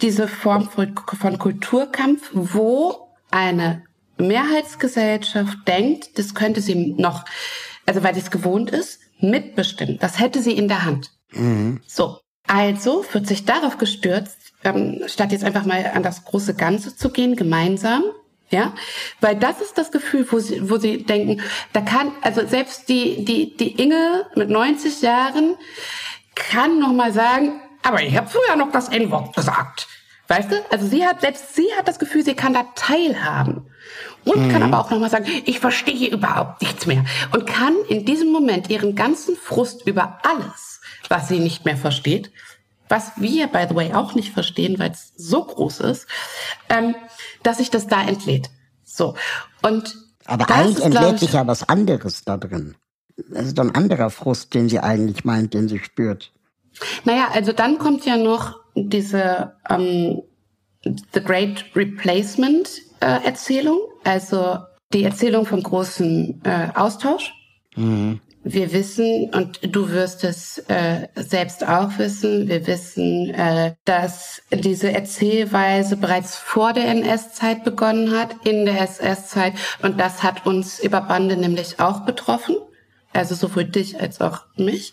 diese Form von Kulturkampf, wo eine Mehrheitsgesellschaft denkt, das könnte sie noch, also weil es gewohnt ist, mitbestimmen. Das hätte sie in der Hand. Mhm. So. Also wird sich darauf gestürzt, ähm, statt jetzt einfach mal an das große Ganze zu gehen, gemeinsam, ja, weil das ist das Gefühl, wo sie, wo sie denken, da kann, also selbst die, die, die Inge mit 90 Jahren kann noch mal sagen, aber ich habe früher noch das N-Wort gesagt. Weißt du? Also sie hat, selbst sie hat das Gefühl, sie kann da teilhaben. Und mhm. kann aber auch nochmal sagen, ich verstehe hier überhaupt nichts mehr. Und kann in diesem Moment ihren ganzen Frust über alles, was sie nicht mehr versteht, was wir, by the way, auch nicht verstehen, weil es so groß ist, ähm, dass sich das da entlädt. So. Und aber eigentlich entlädt sich ja was anderes da drin. Das ist doch ein anderer Frust, den sie eigentlich meint, den sie spürt. Naja, also dann kommt ja noch diese ähm, The Great Replacement, Gasterzählung, also die Erzählung vom großen äh, Austausch. Mhm. Wir wissen, und du wirst es äh, selbst auch wissen, wir wissen, äh, dass diese Erzählweise bereits vor der NS-Zeit begonnen hat, in der SS-Zeit. Und das hat uns über Bande nämlich auch betroffen. Also sowohl dich als auch mich.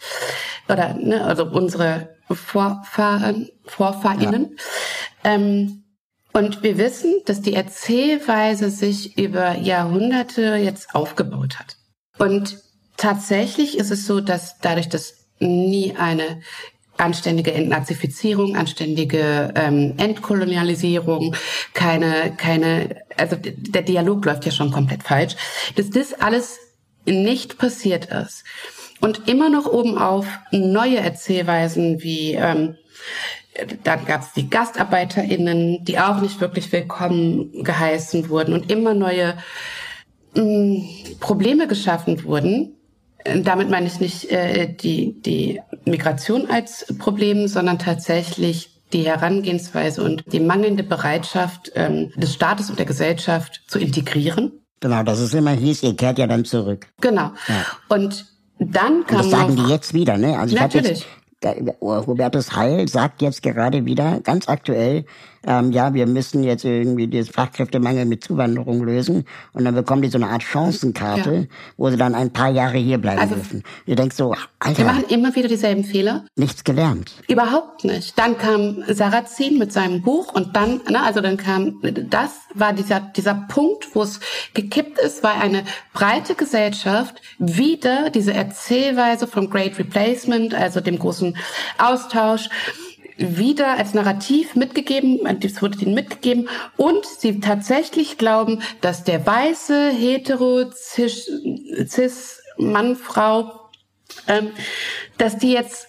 Oder ne, also unsere Vorfahren, Vorfahrinnen. Ja. Ähm, und wir wissen, dass die Erzählweise sich über Jahrhunderte jetzt aufgebaut hat. Und Tatsächlich ist es so, dass dadurch, dass nie eine anständige Entnazifizierung, anständige ähm, Entkolonialisierung, keine, keine, also der Dialog läuft ja schon komplett falsch, dass das alles nicht passiert ist. Und immer noch obenauf neue Erzählweisen wie ähm, dann gab es die GastarbeiterInnen, die auch nicht wirklich willkommen geheißen wurden und immer neue mh, mm, Probleme geschaffen wurden, damit meine ich nicht äh, die, die Migration als Problem, sondern tatsächlich die Herangehensweise und die mangelnde Bereitschaft ähm, des Staates und der Gesellschaft zu integrieren. Genau, dass es immer hieß, ihr kehrt ja dann zurück. Genau. Ja. Und dann kam und das sagen die jetzt wieder, ne? Also natürlich. Ich jetzt, Hubertus Heil sagt jetzt gerade wieder, ganz aktuell, ähm, ja, wir müssen jetzt irgendwie den Fachkräftemangel mit Zuwanderung lösen. Und dann bekommen die so eine Art Chancenkarte, ja. wo sie dann ein paar Jahre hier bleiben also, dürfen. Du denkst so, Alter. Wir machen immer wieder dieselben Fehler. Nichts gelernt. Überhaupt nicht. Dann kam Sarrazin mit seinem Buch und dann, ne, also dann kam, das war dieser, dieser Punkt, wo es gekippt ist, weil eine breite Gesellschaft wieder diese Erzählweise vom Great Replacement, also dem großen Austausch, wieder als Narrativ mitgegeben, das wurde ihnen mitgegeben und sie tatsächlich glauben, dass der weiße, hetero, cis, cis Mann, Frau, ähm, dass die jetzt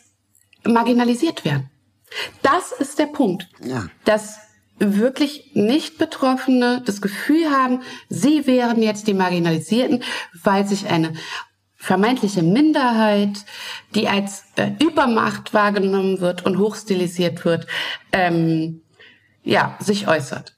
marginalisiert werden. Das ist der Punkt. Ja. Dass wirklich nicht Betroffene das Gefühl haben, sie wären jetzt die Marginalisierten, weil sich eine vermeintliche Minderheit, die als äh, Übermacht wahrgenommen wird und hochstilisiert wird, ähm, ja, sich äußert.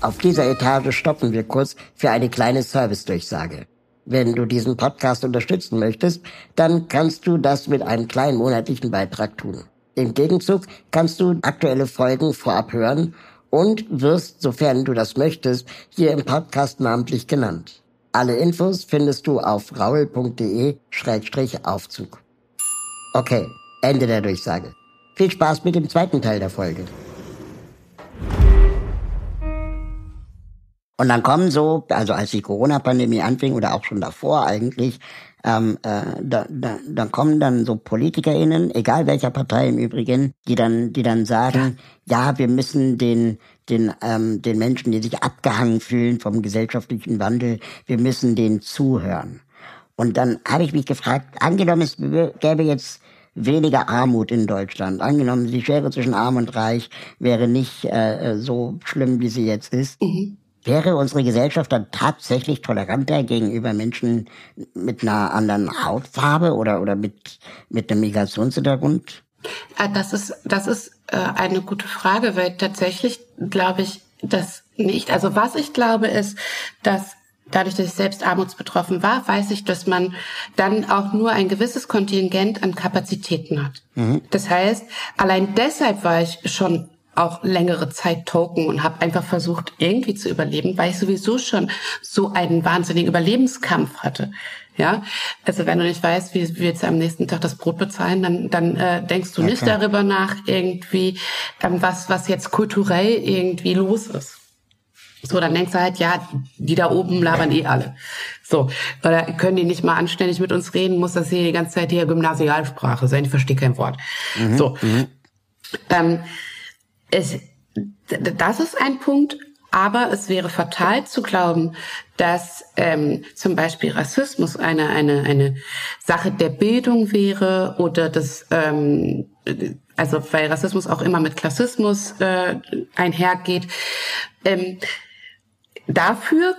Auf dieser Etage stoppen wir kurz für eine kleine Servicedurchsage. Wenn du diesen Podcast unterstützen möchtest, dann kannst du das mit einem kleinen monatlichen Beitrag tun. Im Gegenzug kannst du aktuelle Folgen vorab hören und wirst, sofern du das möchtest, hier im Podcast namentlich genannt. Alle Infos findest du auf raul.de-aufzug. Okay, Ende der Durchsage. Viel Spaß mit dem zweiten Teil der Folge. Und dann kommen so, also als die Corona-Pandemie anfing oder auch schon davor eigentlich, ähm, äh, da, da, da kommen dann so PolitikerInnen, egal welcher Partei im Übrigen, die dann, die dann sagen, ja, ja wir müssen den, den, ähm, den Menschen, die sich abgehangen fühlen vom gesellschaftlichen Wandel, wir müssen denen zuhören. Und dann habe ich mich gefragt, angenommen, es gäbe jetzt weniger Armut in Deutschland. Angenommen, die Schere zwischen Arm und Reich wäre nicht äh, so schlimm, wie sie jetzt ist. Mhm. Wäre unsere Gesellschaft dann tatsächlich toleranter gegenüber Menschen mit einer anderen Hautfarbe oder, oder mit, mit einem Migrationshintergrund? Äh, das ist, das ist äh, eine gute Frage, weil tatsächlich glaube ich das nicht. Also was ich glaube ist, dass dadurch, dass ich selbst armutsbetroffen war, weiß ich, dass man dann auch nur ein gewisses Kontingent an Kapazitäten hat. Mhm. Das heißt, allein deshalb war ich schon auch längere Zeit token und habe einfach versucht, irgendwie zu überleben, weil ich sowieso schon so einen wahnsinnigen Überlebenskampf hatte. Ja, also wenn du nicht weißt, wie wir jetzt am nächsten Tag das Brot bezahlen, dann, dann äh, denkst du okay. nicht darüber nach, irgendwie, ähm, was, was jetzt kulturell irgendwie los ist. So, dann denkst du halt, ja, die da oben labern eh alle. So, oder können die nicht mal anständig mit uns reden, muss das hier die ganze Zeit hier Gymnasialsprache sein, ich verstehe kein Wort. Mhm. So. Mhm. Ähm, es, das ist ein Punkt, aber es wäre fatal zu glauben, dass ähm, zum Beispiel Rassismus eine, eine, eine Sache der Bildung wäre oder das, ähm, also weil Rassismus auch immer mit Klassismus äh, einhergeht. Ähm, dafür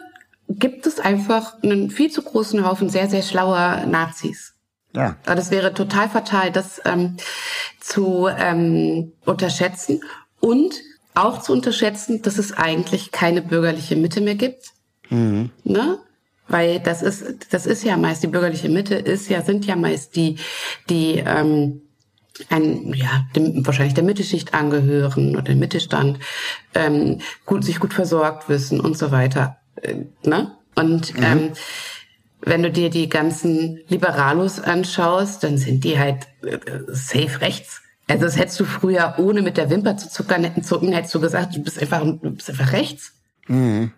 gibt es einfach einen viel zu großen Haufen sehr, sehr schlauer Nazis. Ja. Das wäre total fatal, das ähm, zu ähm, unterschätzen und auch zu unterschätzen, dass es eigentlich keine bürgerliche Mitte mehr gibt. Mhm. Ne? Weil das ist, das ist ja meist, die bürgerliche Mitte ist ja, sind ja meist die, die ähm, ein, ja, dem, wahrscheinlich der Mittelschicht angehören oder dem Mittelstand, ähm, gut, sich gut versorgt wissen und so weiter. Äh, ne? Und mhm. ähm, wenn du dir die ganzen Liberalos anschaust, dann sind die halt äh, safe rechts. Also das hättest du früher, ohne mit der Wimper zu zuckern, zucken, hättest du gesagt, du bist einfach, du bist einfach rechts. Mhm.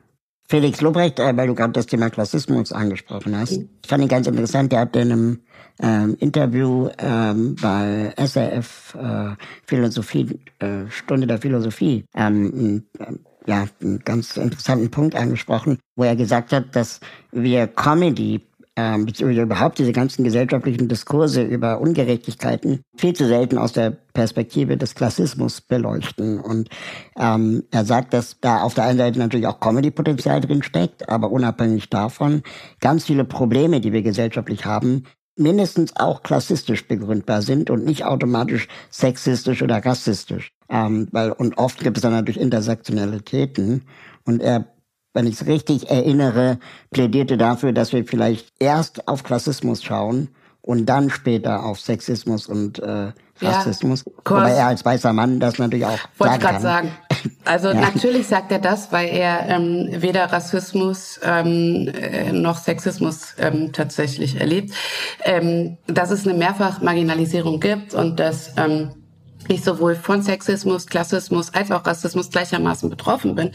Felix Lobrecht, äh, weil du gerade das Thema Klassismus angesprochen hast. Mhm. Ich fand ihn ganz interessant, der hat in einem ähm, Interview ähm, bei SRF äh, Philosophie, äh, Stunde der Philosophie, ähm, ja, einen ganz interessanten Punkt angesprochen, wo er gesagt hat, dass wir Comedy ähm, beziehungsweise überhaupt diese ganzen gesellschaftlichen Diskurse über Ungerechtigkeiten viel zu selten aus der Perspektive des Klassismus beleuchten. Und ähm, er sagt, dass da auf der einen Seite natürlich auch Comedy-Potenzial drin steckt, aber unabhängig davon ganz viele Probleme, die wir gesellschaftlich haben, mindestens auch klassistisch begründbar sind und nicht automatisch sexistisch oder rassistisch. Ähm, weil, und oft gibt es dann natürlich Intersektionalitäten. Und er wenn ich es richtig erinnere, plädierte dafür, dass wir vielleicht erst auf Klassismus schauen und dann später auf Sexismus und äh, Rassismus. Ja, Wobei er als weißer Mann das natürlich auch Wollte ich gerade sagen. Also ja. natürlich sagt er das, weil er ähm, weder Rassismus ähm, äh, noch Sexismus ähm, tatsächlich erlebt. Ähm, dass es eine Mehrfach-Marginalisierung gibt und dass ähm, ich sowohl von Sexismus, Klassismus als auch Rassismus gleichermaßen betroffen bin,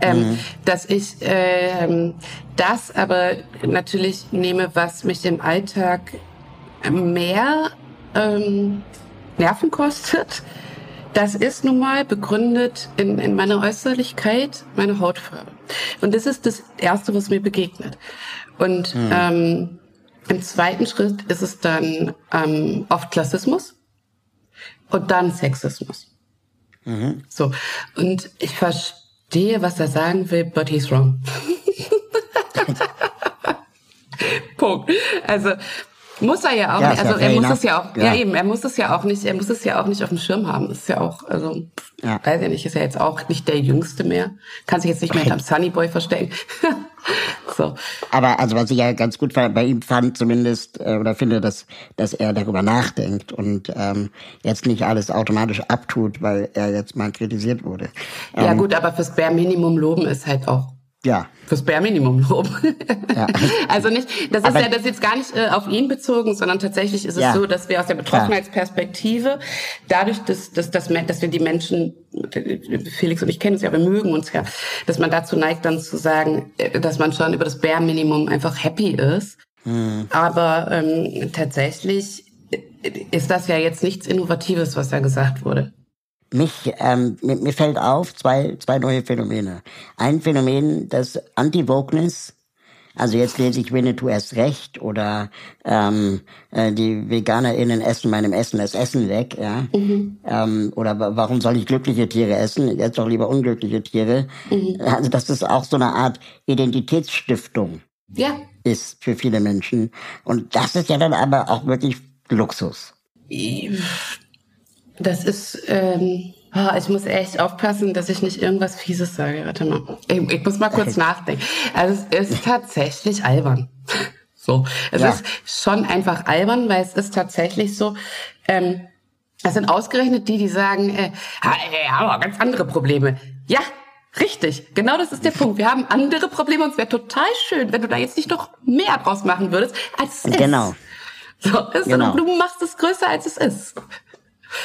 ähm, mhm. dass ich ähm, das aber natürlich nehme, was mich im Alltag mehr ähm, Nerven kostet. Das ist nun mal begründet in, in meiner Äußerlichkeit, meine Hautfarbe. Und das ist das Erste, was mir begegnet. Und mhm. ähm, im zweiten Schritt ist es dann ähm, oft Klassismus und dann Sexismus. Mhm. So. Und ich verstehe, was er sagen will, but he's wrong. Punkt. Also, muss er ja auch ja, nicht. Also er muss es ja auch, ja. ja. eben, er muss es ja auch nicht, er muss es ja auch nicht auf dem Schirm haben. Ist ja auch, also ja. weiß ich nicht, ist ja jetzt auch nicht der Jüngste mehr. Kann sich jetzt nicht mehr hinterm Sunnyboy verstecken. so. Aber also was ich ja ganz gut bei ihm fand, zumindest, äh, oder finde, dass, dass er darüber nachdenkt und ähm, jetzt nicht alles automatisch abtut, weil er jetzt mal kritisiert wurde. Ja ähm, gut, aber fürs Bare Minimum loben ist halt auch ja. Fürs Bare Minimum loben. Ja. also nicht, das ist Aber ja das jetzt gar nicht äh, auf ihn bezogen, sondern tatsächlich ist es ja. so, dass wir aus der Betroffenheitsperspektive dadurch, dass, dass, dass, dass wir die Menschen, Felix und ich kennen uns ja, wir mögen uns ja, dass man dazu neigt, dann zu sagen, äh, dass man schon über das Bare Minimum einfach happy ist. Hm. Aber ähm, tatsächlich ist das ja jetzt nichts Innovatives, was da gesagt wurde mich, ähm, mir, mir fällt auf zwei, zwei neue Phänomene. Ein Phänomen, das Anti-Wokeness, also jetzt lese ich Winnetou erst recht oder ähm, äh, die VeganerInnen essen meinem Essen das Essen weg, ja. Mhm. Ähm, oder warum soll ich glückliche Tiere essen? Jetzt doch lieber unglückliche Tiere. Mhm. Also dass das auch so eine Art Identitätsstiftung ja. ist für viele Menschen. Und das ist ja dann aber auch wirklich Luxus. Das ist, ähm, oh, ich muss echt aufpassen, dass ich nicht irgendwas Fieses sage. Warte mal. Ich, ich muss mal kurz nachdenken. Also es ist tatsächlich albern. So. Es ja. ist schon einfach albern, weil es ist tatsächlich so, ähm, das sind ausgerechnet die, die sagen, äh, ja, aber ganz andere Probleme. Ja, Richtig, genau das ist der Punkt. Wir haben andere Probleme und es wäre total schön, wenn du da jetzt nicht noch mehr draus machen würdest, als es genau. ist. So, ist genau. Du machst es größer, als es ist.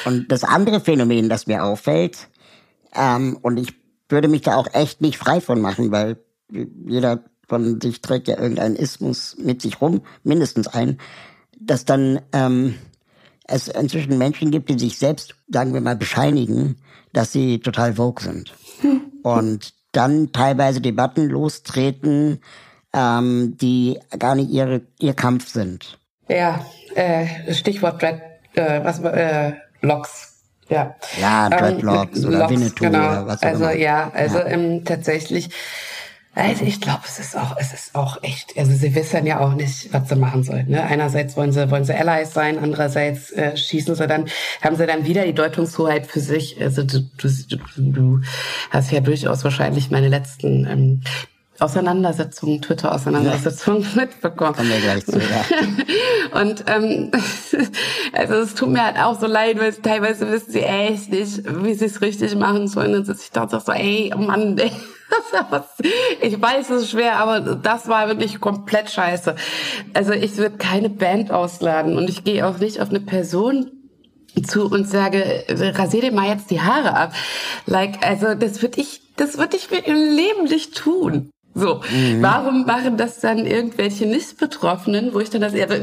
Und das andere Phänomen, das mir auffällt, ähm, und ich würde mich da auch echt nicht frei von machen, weil jeder von sich trägt ja irgendeinen Ismus mit sich rum, mindestens ein, dass dann ähm, es inzwischen Menschen gibt, die sich selbst, sagen wir mal, bescheinigen, dass sie total vogue sind. Und dann teilweise Debatten lostreten, ähm, die gar nicht ihre, ihr Kampf sind. Ja, äh, Stichwort Dread, äh, was, äh, Locks. Ja, ja ähm, Dreadlocks ähm, oder Locks, Winnetou genau. oder was auch Also immer. ja, also ja. Ähm, tatsächlich Also ich glaube, es ist auch, es ist auch echt. Also sie wissen ja auch nicht, was sie machen sollen. Ne? Einerseits wollen sie, wollen sie Allies sein, andererseits äh, schießen sie dann, haben sie dann wieder die Deutungshoheit für sich. Also du, du, du hast ja durchaus wahrscheinlich meine letzten ähm, Auseinandersetzungen, Twitter-Auseinandersetzungen ja. mitbekommen. Kommen wir gleich zu, ja. Und ähm, also es tut mir halt auch so leid, weil teilweise wissen sie echt nicht, wie sie es richtig machen sollen. Dann sitze ich da und sage so, ey, oh Mann, ey. ich weiß, es ist schwer, aber das war wirklich komplett scheiße. Also ich würde keine Band ausladen und ich gehe auch nicht auf eine Person zu und sage, rasier dir mal jetzt die Haare ab. Like, also das würde ich, das würde ich mir im Leben nicht tun. So, mhm. warum machen das dann irgendwelche Nicht-Betroffenen, wo ich dann das, also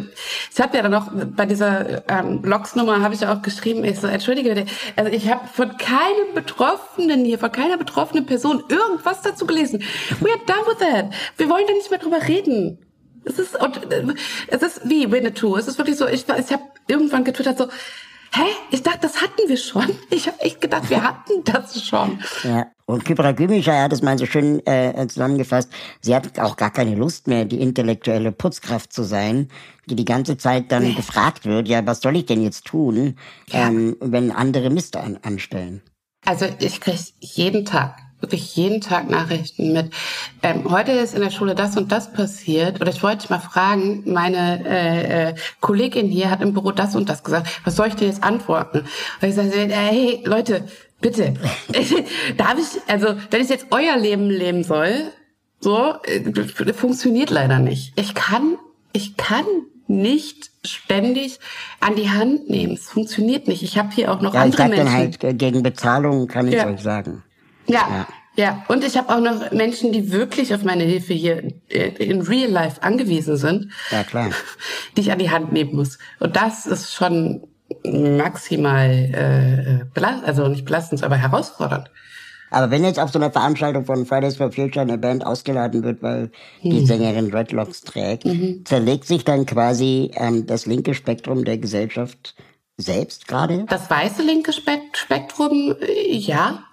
ich habe ja dann noch bei dieser ähm, Logs-Nummer habe ich ja auch geschrieben, ich so, entschuldige, also ich habe von keinem Betroffenen hier, von keiner betroffenen Person irgendwas dazu gelesen. We are done with that. Wir wollen da nicht mehr drüber reden. Es ist, und, äh, es ist wie Winnetou. Es ist wirklich so, ich, ich habe irgendwann getwittert so, hä? Ich dachte, das hatten wir schon. Ich habe echt gedacht, wir hatten das schon. Ja. Und Kybra Gümüşay hat es mal so schön äh, zusammengefasst. Sie hat auch gar keine Lust mehr, die intellektuelle Putzkraft zu sein, die die ganze Zeit dann nee. gefragt wird, ja, was soll ich denn jetzt tun, ja. ähm, wenn andere Mist an, anstellen? Also ich kriege jeden Tag wirklich jeden Tag Nachrichten mit, ähm, heute ist in der Schule das und das passiert. Oder ich wollte mal fragen, meine äh, äh, Kollegin hier hat im Büro das und das gesagt. Was soll ich denn jetzt antworten? Und ich sage, hey Leute, bitte, darf ich, also wenn ich jetzt euer Leben leben soll, so, äh, funktioniert leider nicht. Ich kann, ich kann nicht ständig an die Hand nehmen. Es funktioniert nicht. Ich habe hier auch noch ja, andere ich Menschen. Halt äh, gegen Bezahlung kann ich ja. euch sagen. Ja, ja. Und ich habe auch noch Menschen, die wirklich auf meine Hilfe hier äh, in Real Life angewiesen sind. Ja, klar. Die ich an die Hand nehmen muss. Und das ist schon maximal, äh, belast also nicht belastend, aber herausfordernd. Aber wenn jetzt auf so einer Veranstaltung von Fridays for Future eine Band ausgeladen wird, weil die mhm. Sängerin Redlocks trägt, mhm. zerlegt sich dann quasi ähm, das linke Spektrum der Gesellschaft selbst gerade? Das weiße linke Spektrum, äh, ja.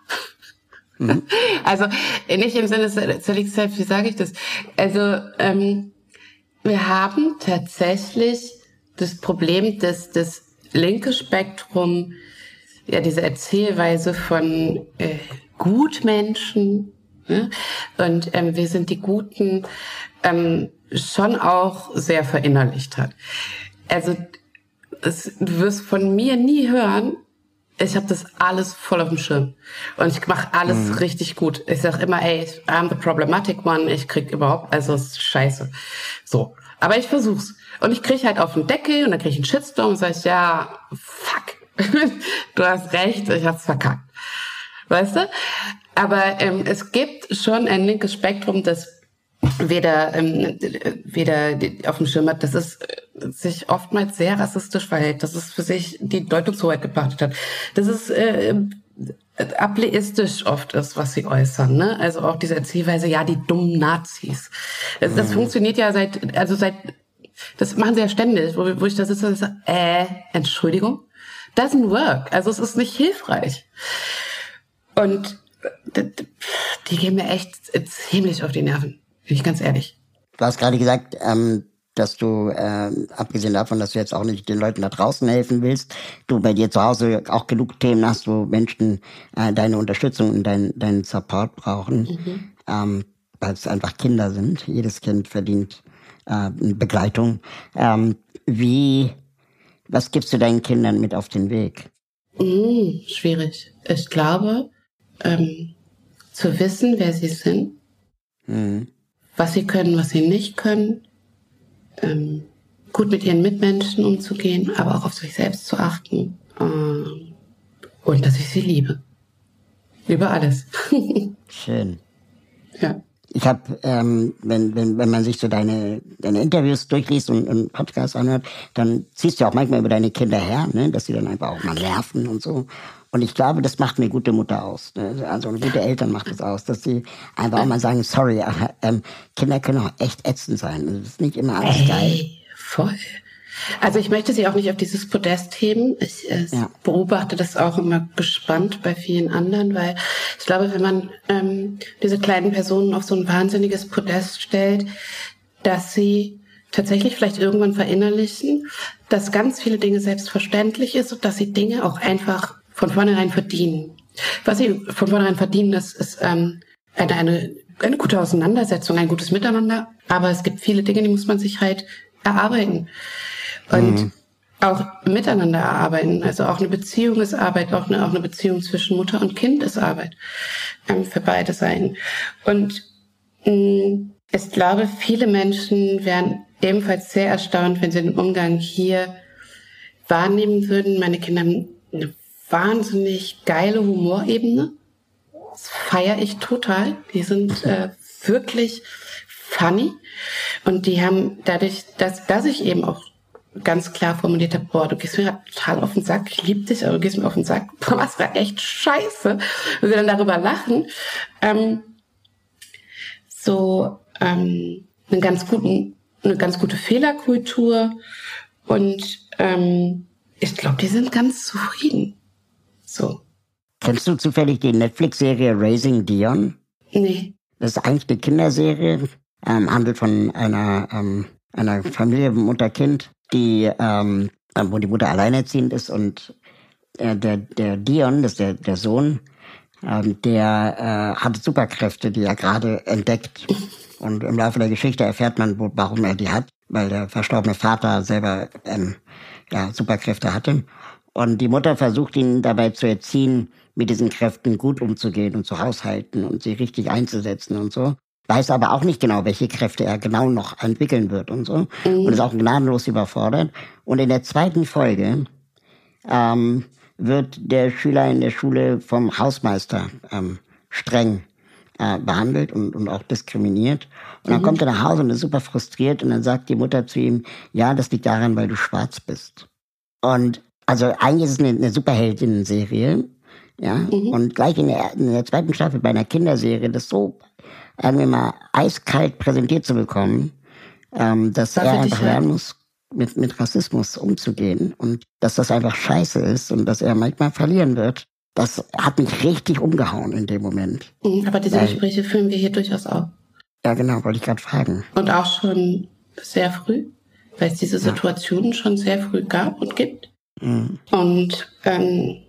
Mhm. Also nicht im Sinne zerlegt selbst, wie sage ich das? Also ähm, wir haben tatsächlich das Problem, dass das linke Spektrum ja diese Erzählweise von äh, Gutmenschen ne? und ähm, wir sind die Guten ähm, schon auch sehr verinnerlicht hat. Also es, du wirst von mir nie hören, ich habe das alles voll auf dem Schirm und ich mache alles mhm. richtig gut. Ich sag immer, ey, I'm the problematic one. Ich krieg überhaupt, also es ist scheiße. So, aber ich versuch's und ich krieg halt auf den Deckel und dann krieg ich einen Shitstorm und sag ich, ja, fuck, du hast recht, ich hab's verkackt, weißt du? Aber ähm, es gibt schon ein linkes Spektrum, das weder ähm, weder auf dem Schirm hat, dass es sich oftmals sehr rassistisch verhält, dass es für sich die Deutungshoheit gepachtet hat, dass es äh, ableistisch oft ist, was sie äußern, ne? Also auch diese Erzählweise, ja, die dummen Nazis. Also das mhm. funktioniert ja seit, also seit, das machen sie ja ständig, wo, wo ich da sitze und sage, äh, Entschuldigung, doesn't work. Also es ist nicht hilfreich. Und die gehen mir echt ziemlich auf die Nerven. Bin ich ganz ehrlich. Du hast gerade gesagt, ähm, dass du, äh, abgesehen davon, dass du jetzt auch nicht den Leuten da draußen helfen willst, du bei dir zu Hause auch genug Themen hast, wo Menschen äh, deine Unterstützung und dein, deinen Support brauchen, mhm. ähm, weil es einfach Kinder sind. Jedes Kind verdient äh, Begleitung. Ähm, wie, was gibst du deinen Kindern mit auf den Weg? Mm, schwierig. Ich glaube, ähm, zu wissen, wer sie sind, mhm was sie können, was sie nicht können, ähm, gut mit ihren Mitmenschen umzugehen, aber auch auf sich selbst zu achten ähm, und dass ich sie liebe. Über alles. Schön. Ja. Ich habe, ähm, wenn, wenn, wenn man sich so deine, deine Interviews durchliest und, und Podcasts anhört, dann ziehst du auch manchmal über deine Kinder her, ne? dass sie dann einfach auch mal nerven und so. Und ich glaube, das macht eine gute Mutter aus. Ne? Also eine gute Eltern macht es das aus, dass sie einfach auch mal sagen, sorry, aber, ähm, Kinder können auch echt ätzend sein. Das ist nicht immer alles Ey, geil. Voll. Also ich möchte sie auch nicht auf dieses Podest heben. Ich äh, ja. beobachte das auch immer gespannt bei vielen anderen, weil Ich glaube, wenn man ähm, diese kleinen Personen auf so ein wahnsinniges Podest stellt, dass sie tatsächlich vielleicht irgendwann verinnerlichen, dass ganz viele Dinge selbstverständlich ist und dass sie Dinge auch einfach von vornherein verdienen. Was sie von vornherein verdienen, ist, ist ähm, eine, eine, eine gute Auseinandersetzung, ein gutes Miteinander. Aber es gibt viele Dinge, die muss man sich halt erarbeiten. Und mhm. auch miteinander erarbeiten. Also auch eine Beziehung ist Arbeit, auch eine, auch eine Beziehung zwischen Mutter und Kind ist Arbeit ähm, für beide Seiten. Und mh, mm, ich glaube, viele Menschen wären ebenfalls sehr erstaunt, wenn sie den Umgang hier wahrnehmen würden. Meine Kinder haben eine wahnsinnig geile Humorebene. Das feiere ich total. Die sind äh, wirklich funny. Und die haben dadurch, dass, dass ich eben auch ganz klar formuliert habe, boah, du gehst mir total auf den Sack, ich liebe dich, aber du gehst mir auf den Sack, boah, was war echt scheiße. Und wir dann darüber lachen. Ähm, so ähm, einen ganz guten, eine ganz gute Fehlerkultur und ähm, ich glaube, die sind ganz zufrieden. So. Kennst du zufällig die Netflix-Serie Raising Dion? Nee. Das ist eigentlich eine Kinderserie, ähm, handelt von einer, ähm, einer Familie, Mutter-Kind, die, ähm, wo die Mutter alleinerziehend ist und äh, der, der Dion, das ist der, der Sohn, ähm, der äh, hat Superkräfte, die er gerade entdeckt. Und im Laufe der Geschichte erfährt man, warum er die hat, weil der verstorbene Vater selber ähm, ja, Superkräfte hatte. Und die Mutter versucht ihn dabei zu erziehen, mit diesen Kräften gut umzugehen und zu haushalten und sie richtig einzusetzen und so. Weiß aber auch nicht genau, welche Kräfte er genau noch entwickeln wird und so. Mhm. Und ist auch gnadenlos überfordert. Und in der zweiten Folge ähm, wird der Schüler in der Schule vom Hausmeister ähm, streng äh, behandelt und, und auch diskriminiert. Und dann mhm. kommt er nach Hause und ist super frustriert und dann sagt die Mutter zu ihm, ja, das liegt daran, weil du schwarz bist. Und also eigentlich ist es eine, eine Superheldinnen-Serie, ja, mhm. und gleich in der, in der zweiten Staffel bei einer Kinderserie das so irgendwie mal eiskalt präsentiert zu bekommen, ähm, dass das er einfach lernen muss, mit, mit Rassismus umzugehen und dass das einfach scheiße ist und dass er manchmal verlieren wird. Das hat mich richtig umgehauen in dem Moment. Mhm, aber diese Weil, Gespräche führen wir hier durchaus auch. Ja, genau, wollte ich gerade fragen. Und auch schon sehr früh, weil es diese Situationen ja. schon sehr früh gab und gibt. Mhm. Und ähm,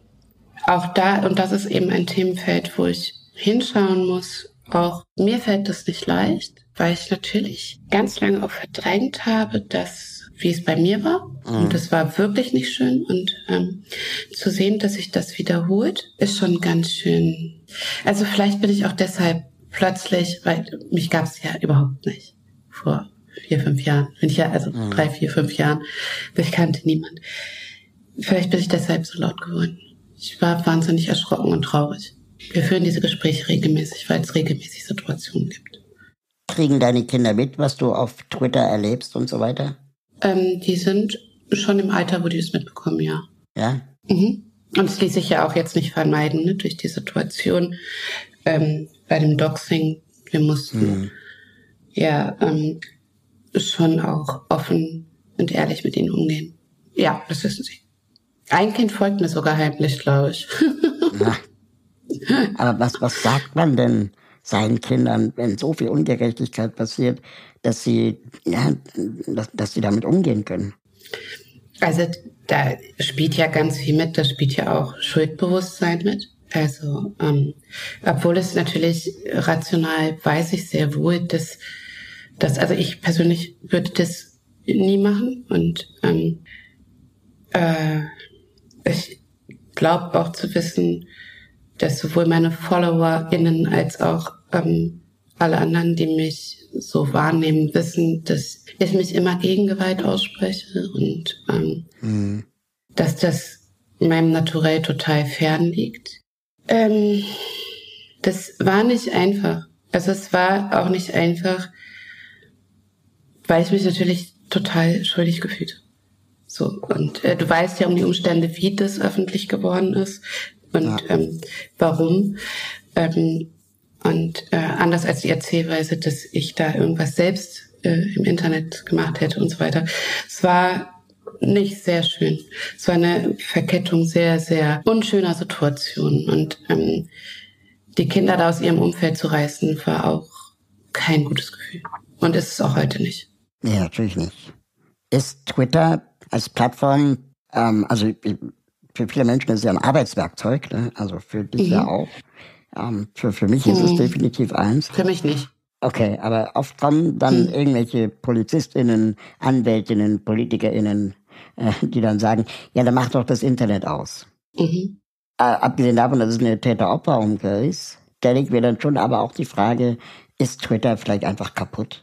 auch da, und das ist eben ein Themenfeld, wo ich hinschauen muss. Auch mir fällt das nicht leicht, weil ich natürlich ganz lange auch verdrängt habe, dass wie es bei mir war. Mhm. Und das war wirklich nicht schön. Und ähm, zu sehen, dass sich das wiederholt, ist schon ganz schön. Also vielleicht bin ich auch deshalb plötzlich, weil mich gab es ja überhaupt nicht vor vier, fünf Jahren. Wenn ich ja, also mhm. drei, vier, fünf Jahren, ich kannte niemand. Vielleicht bin ich deshalb so laut geworden. Ich war wahnsinnig erschrocken und traurig. Wir führen diese Gespräche regelmäßig, weil es regelmäßig Situationen gibt. Kriegen deine Kinder mit, was du auf Twitter erlebst und so weiter? Ähm, die sind schon im Alter, wo die das mitbekommen, ja. Ja? Mhm. Und es ließ sich ja auch jetzt nicht vermeiden, ne, durch die Situation ähm, bei dem Doxing. Wir mussten mhm. ja ähm, schon auch offen und ehrlich mit ihnen umgehen. Ja, das wissen sie. Ein Kind folgt mir sogar heimlich, glaube ich. ja. Aber was, was sagt man denn seinen Kindern, wenn so viel Ungerechtigkeit passiert? dass sie, ja, dass, dass sie damit umgehen können. Also da spielt ja ganz viel mit, da spielt ja auch Schuldbewusstsein mit. Also, ähm, obwohl es natürlich rational weiß ich sehr wohl, dass, dass also ich persönlich würde das nie machen und ähm, äh, ich glaube auch zu wissen, dass sowohl meine FollowerInnen als auch ähm, alle anderen, die mich so wahrnehmen, wissen, dass ich mich immer gegen Gewalt ausspreche und ähm, mhm. dass das meinem Naturell total fern liegt. Ähm, das war nicht einfach. Also es war auch nicht einfach, weil ich mich natürlich total schuldig gefühlt habe. So, und äh, du weißt ja um die Umstände, wie das öffentlich geworden ist und ja. ähm, warum. Ähm, und äh, anders als die Erzählweise, dass ich da irgendwas selbst äh, im Internet gemacht hätte und so weiter. Es war nicht sehr schön. Es war eine Verkettung sehr, sehr unschöner Situationen. Und ähm, die Kinder da aus ihrem Umfeld zu reißen, war auch kein gutes Gefühl. Und ist es auch heute nicht. Nee, natürlich nicht. Ist Twitter als Plattform, ähm, also für viele Menschen ist es ja ein Arbeitswerkzeug, ne? also für dich mhm. ja auch. Ähm, für, für mich ist mhm. es definitiv eins. Für mich nicht. Okay, aber oft kommen dann mhm. irgendwelche PolizistInnen, AnwältInnen, PolitikerInnen, äh, die dann sagen, ja, dann mach doch das Internet aus. Mhm. Äh, abgesehen davon, dass es eine Täter-Opfer-Umkehr ist, stelle ich mir dann schon aber auch die Frage, ist Twitter vielleicht einfach kaputt?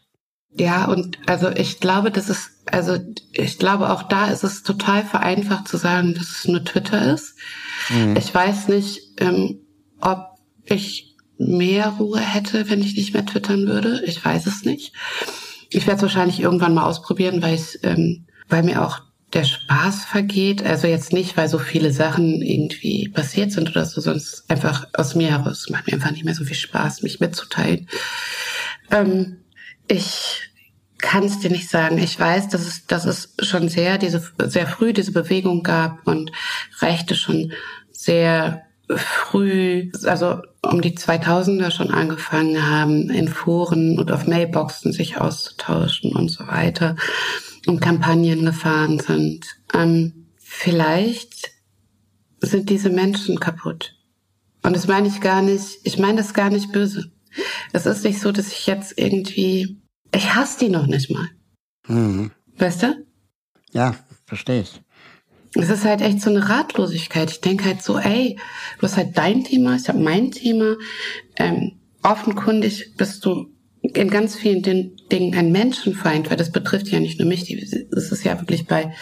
Ja, und also ich glaube, das ist, also ich glaube auch da ist es total vereinfacht zu sagen, dass es nur Twitter ist. Mhm. Ich weiß nicht, ähm, ob ich mehr Ruhe hätte, wenn ich nicht mehr twittern würde. Ich weiß es nicht. Ich werde es wahrscheinlich irgendwann mal ausprobieren, weil ich, ähm, weil mir auch der Spaß vergeht. Also jetzt nicht, weil so viele Sachen irgendwie passiert sind oder so, sonst einfach aus mir heraus. Es macht mir einfach nicht mehr so viel Spaß, mich mitzuteilen. Ähm, ich kann es dir nicht sagen. Ich weiß, dass es, dass es schon sehr diese sehr früh diese Bewegung gab und Rechte schon sehr früh, also um die 2000er schon angefangen haben, in Foren und auf Mailboxen sich auszutauschen und so weiter und Kampagnen gefahren sind. Ähm, vielleicht sind diese Menschen kaputt. Und das meine ich gar nicht, ich meine das gar nicht böse. Es ist nicht so, dass ich jetzt irgendwie, ich hasse die noch nicht mal. Mhm. Weißt du? Ja, verstehe ich. Es ist halt echt so eine Ratlosigkeit. Ich denke halt so, ey, du hast halt dein Thema, ich habe mein Thema. Ähm, offenkundig bist du in ganz vielen Dingen ein Menschenfeind, weil das betrifft ja nicht nur mich, das ist ja wirklich bei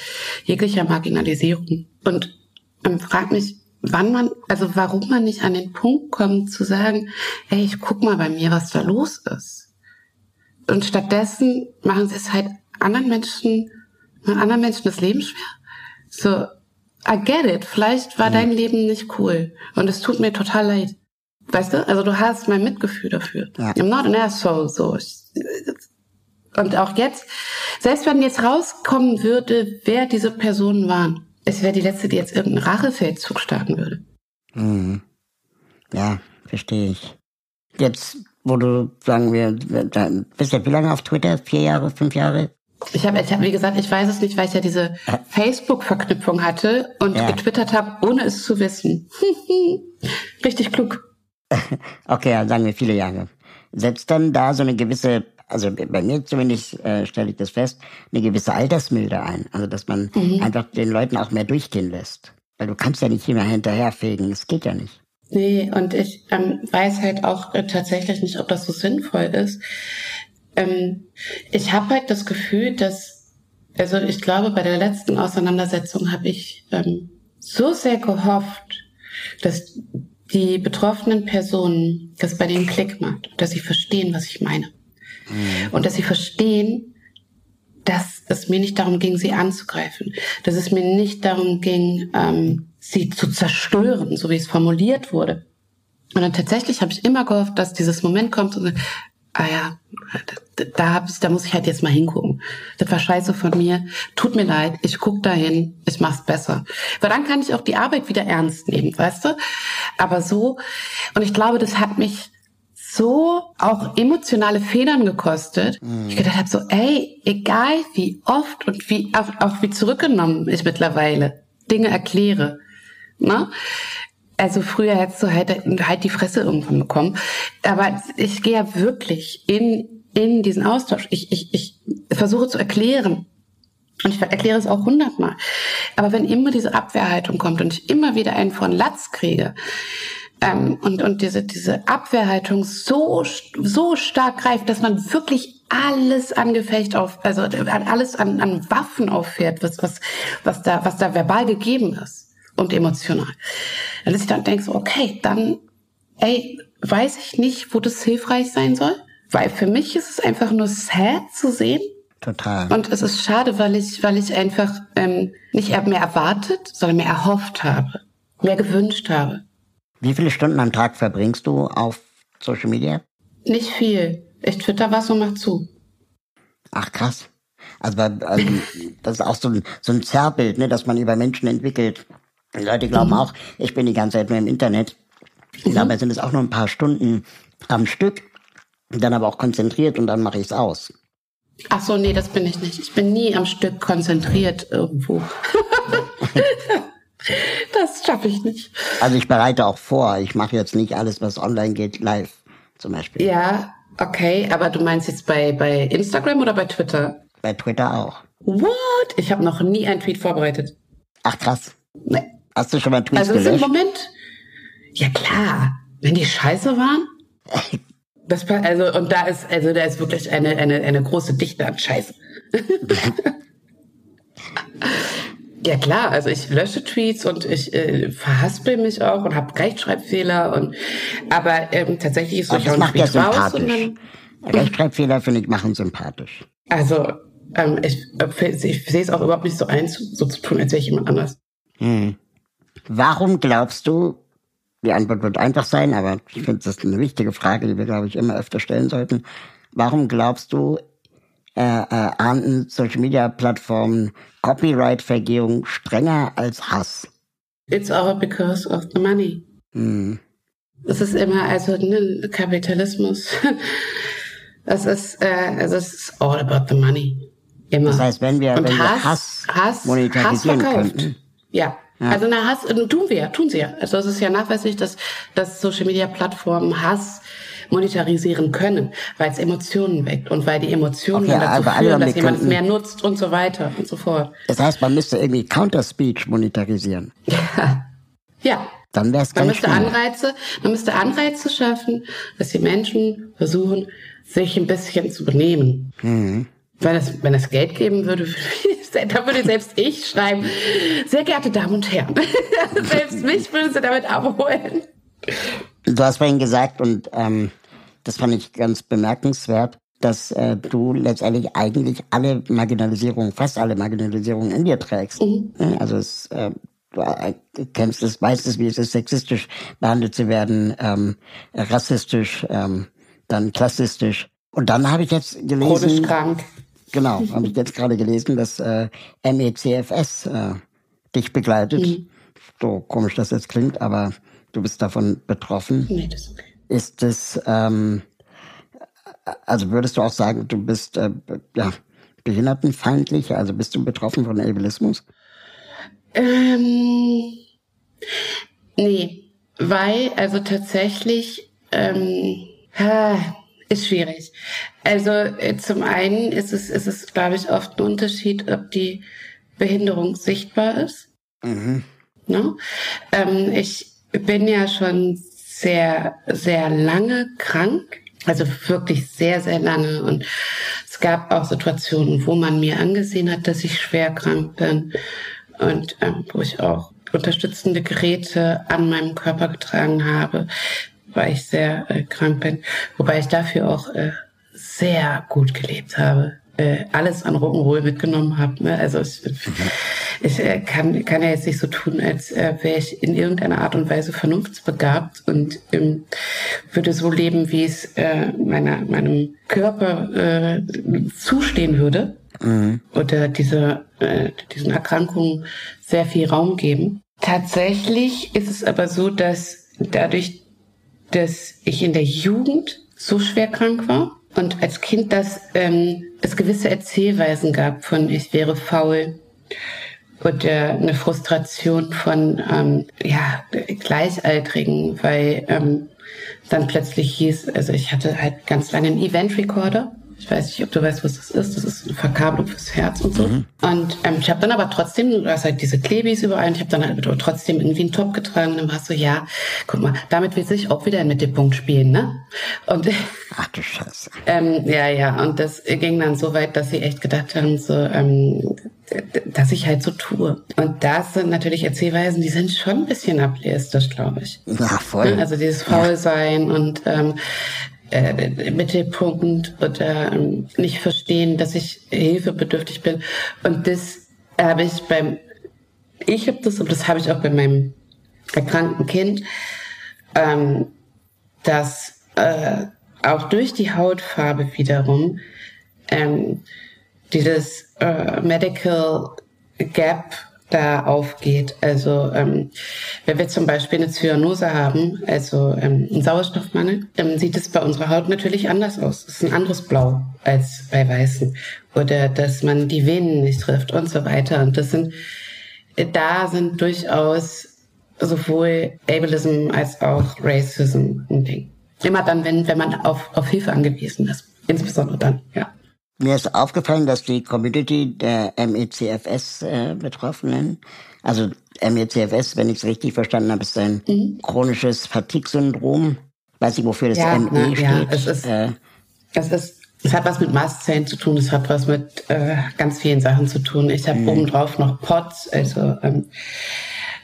jeglicher Marginalisierung. Und ähm, frag mich, wann man, also warum man nicht an den Punkt kommt zu sagen, ey, ich guck mal bei mir, was da los ist. Und stattdessen machen sie es halt anderen Menschen, anderen Menschen das Leben schwer. So, I get it. Vielleicht war mhm. dein Leben nicht cool. Und es tut mir total leid. Weißt du? Also du hast mein Mitgefühl dafür. Ja. I'm not an asshole. So. Und auch jetzt, selbst wenn jetzt rauskommen würde, wer diese Personen waren, es wäre die letzte, die jetzt irgendeinen Rachefeldzug starten würde. Mhm. Ja, verstehe ich. Jetzt, wo du, sagen wir, bist du wie lange auf Twitter? Vier Jahre, fünf Jahre? Ich habe, ich hab, wie gesagt, ich weiß es nicht, weil ich ja diese Facebook-Verknüpfung hatte und ja. getwittert habe, ohne es zu wissen. Richtig klug. Okay, dann sagen wir viele Jahre. Setzt dann da so eine gewisse, also bei mir zumindest äh, stelle ich das fest, eine gewisse Altersmilde ein. Also dass man mhm. einfach den Leuten auch mehr durchgehen lässt. Weil du kannst ja nicht immer hinterherfegen, das geht ja nicht. Nee, und ich ähm, weiß halt auch äh, tatsächlich nicht, ob das so sinnvoll ist. Ähm, ich habe halt das Gefühl, dass, also ich glaube, bei der letzten Auseinandersetzung habe ich ähm, so sehr gehofft, dass die betroffenen Personen das bei denen Klick macht, dass sie verstehen, was ich meine. Mhm. Und dass sie verstehen, dass es mir nicht darum ging, sie anzugreifen, dass es mir nicht darum ging, ähm, sie zu zerstören, so wie es formuliert wurde. Und dann tatsächlich habe ich immer gehofft, dass dieses Moment kommt und ah ja, da, hab ich, da muss ich halt jetzt mal hingucken. Das war scheiße von mir. Tut mir leid, ich guck da hin, ich mach's besser. Weil dann kann ich auch die Arbeit wieder ernst nehmen, weißt du? Aber so, und ich glaube, das hat mich so auch emotionale Federn gekostet. Mhm. Ich gedacht habe so, ey, egal wie oft und wie auch, auch wie zurückgenommen ich mittlerweile Dinge erkläre. Ne? Also früher hättest du halt, halt die Fresse irgendwann bekommen. Aber ich gehe ja wirklich in, in diesen Austausch. Ich, ich, ich versuche zu erklären. Und ich erkläre es auch hundertmal. Aber wenn immer diese Abwehrhaltung kommt und ich immer wieder einen von Latz kriege, ähm, und, und diese, diese Abwehrhaltung so, so stark greift, dass man wirklich alles an Gefecht auf, also alles an, an Waffen auffährt, was, was, was da, was da verbal gegeben ist und emotional. Dass ich dann denke so, okay, dann, ey, weiß ich nicht, wo das hilfreich sein soll. Weil für mich ist es einfach nur sad zu sehen. Total. Und es ist schade, weil ich, weil ich einfach ähm, nicht mehr erwartet, sondern mehr erhofft habe, mehr gewünscht habe. Wie viele Stunden am Tag verbringst du auf Social Media? Nicht viel. Ich twitter was und mach zu. Ach krass. Also, also das ist auch so ein, so ein Zerrbild, ne, dass man über Menschen entwickelt. Die Leute glauben mhm. auch, ich bin die ganze Zeit nur im Internet. Mhm. Dabei sind es auch nur ein paar Stunden am Stück, dann aber auch konzentriert und dann mache ich es aus. Ach so, nee, das bin ich nicht. Ich bin nie am Stück konzentriert irgendwo. das schaffe ich nicht. Also ich bereite auch vor. Ich mache jetzt nicht alles, was online geht, live zum Beispiel. Ja, okay. Aber du meinst jetzt bei, bei Instagram oder bei Twitter? Bei Twitter auch. What? Ich habe noch nie einen Tweet vorbereitet. Ach krass. Nee. Hast du schon mal Tweets Also gelöscht? im Moment. Ja klar. Wenn die scheiße waren. Das, also, und da ist, also da ist wirklich eine, eine, eine große Dichte an Scheiße. ja klar, also ich lösche Tweets und ich äh, verhaspel mich auch und habe Rechtschreibfehler und aber ähm, tatsächlich ist so, Aber ich einen macht ja sympathisch. dann, Rechtschreibfehler finde ich machen sympathisch. also ähm, ich, äh, ich sehe es auch überhaupt nicht so ein, so zu tun, als wäre ich jemand anders. Hm. Warum glaubst du, die Antwort wird einfach sein, aber ich finde, das ist eine wichtige Frage, die wir, glaube ich, immer öfter stellen sollten. Warum glaubst du, äh, äh, ahnden Social-Media-Plattformen Copyright-Vergehung strenger als Hass? It's all because of the money. Hm. Es ist immer, also ne, Kapitalismus. Es ist, äh, es ist all about the money. Immer. Das heißt, wenn wir, Und wenn wir Hass, Hass, Hass, monetarisieren Hass verkauft. könnten, Ja. Also na Hass tun wir, ja, tun sie ja. Also es ist ja nachweislich, dass, dass Social Media Plattformen Hass monetarisieren können, weil es Emotionen weckt und weil die Emotionen Okay, dann dazu führen, dass jemand es mehr nutzt und so weiter und so fort. das heißt, man müsste irgendwie Counter-Speech monetarisieren. Ja. Dann wäre es Man ganz müsste schlimm. Anreize, man müsste Anreize schaffen, dass die Menschen versuchen, sich ein bisschen zu benehmen. Mhm. Weil das, wenn es Geld geben würde, da würde selbst ich schreiben, sehr geehrte Damen und Herren, selbst mich würden sie damit abholen. Du hast vorhin gesagt, und ähm, das fand ich ganz bemerkenswert, dass äh, du letztendlich eigentlich alle Marginalisierungen, fast alle Marginalisierungen in dir trägst. Ja, Also es, äh, du äh, kennst es, weißt es, wie es ist, sexistisch behandelt zu werden, ähm, rassistisch, ähm, dann klassistisch. Und dann habe ich jetzt Chronisch gelesen, krank. genau, habe ich jetzt gerade gelesen, dass äh, MECFS äh, dich begleitet. So komisch das jetzt klingt, aber du bist davon betroffen. Nee, das ist okay. Ist es, ähm, also würdest du auch sagen, du bist äh, ja, behindertenfeindlich, also bist du betroffen von Ableismus? Ähm, nee, weil, also tatsächlich, ähm, ist schwierig. Also äh, zum einen ist es, ist es, glaube ich, oft ein Unterschied, ob die Behinderung sichtbar ist. Mhm. Ne? Ähm, ich bin ja schon sehr, sehr lange krank. Also wirklich sehr, sehr lange. Und es gab auch Situationen, wo man mir angesehen hat, dass ich schwer krank bin. Und ähm, wo ich auch unterstützende Geräte an meinem Körper getragen habe, weil ich sehr äh, krank bin. Wobei ich dafür auch äh, sehr gut gelebt habe. Äh, alles an Rock'n'Roll mitgenommen habe. Ne? Also ich, ich äh, kann, kann ja jetzt nicht so tun, als äh, wäre ich in irgendeiner Art und Weise vernunftsbegabt und ähm, würde so leben, wie es äh, meiner, meinem Körper äh, zustehen würde. Oder diese, äh, diesen Erkrankungen sehr viel Raum geben. Tatsächlich ist es aber so, dass dadurch, dass ich in der Jugend so schwer krank war und als Kind, dass ähm, es gewisse Erzählweisen gab von ich wäre faul oder eine Frustration von ähm, ja Gleichaltrigen, weil ähm, dann plötzlich hieß, also ich hatte halt ganz lange einen Event Recorder. Ich weiß nicht, ob du weißt, was das ist. Das ist eine Verkabelung fürs Herz und so. Und ähm, ich habe dann aber trotzdem, du hast halt diese Klebis überall, und ich habe dann halt trotzdem irgendwie einen Top getragen. Und dann war es so, ja, guck mal, damit will sich auch wieder ein Mittelpunkt spielen, ne? Und Ach du Scheiße. ähm, ja, ja, und das ging dann so weit, dass sie echt gedacht haben, so, ähm, dass ich halt so tue. Und das sind natürlich Erzählweisen, die sind schon ein bisschen ableistisch, glaube ich. Ja, voll. Also dieses Faulsein und ähm, äh, Mittelpunkt oder ähm, nicht verstehen, dass ich hilfebedürftig bin. Und das habe ich beim, ich habe das und das habe ich auch bei meinem erkrankten Kind, ähm, dass äh, auch durch die Hautfarbe wiederum ähm, dieses äh, Medical Gap da aufgeht. Also ähm, wenn wir zum Beispiel eine Zyanose haben, also ähm, einen Sauerstoffmangel, ähm, sieht es bei unserer Haut natürlich anders aus. Es ist ein anderes Blau als bei Weißen. Oder dass man die Venen nicht trifft und so weiter. Und das sind, da sind durchaus sowohl Ableism als auch Racism ein Ding. Immer dann, wenn, wenn man auf, auf Hilfe angewiesen ist. Insbesondere dann, ja. Mir ist aufgefallen, dass die Community der MECFS-Betroffenen, äh, also MECFS, wenn ich es richtig verstanden habe, ist ein mhm. chronisches Fatigue-Syndrom. Weiß ich, wofür das ja, ME steht. Ja, es ist, äh, es ist es hat was mit Mastzellen zu tun, es hat was mit äh, ganz vielen Sachen zu tun. Ich habe mhm. obendrauf noch POTS, also ähm,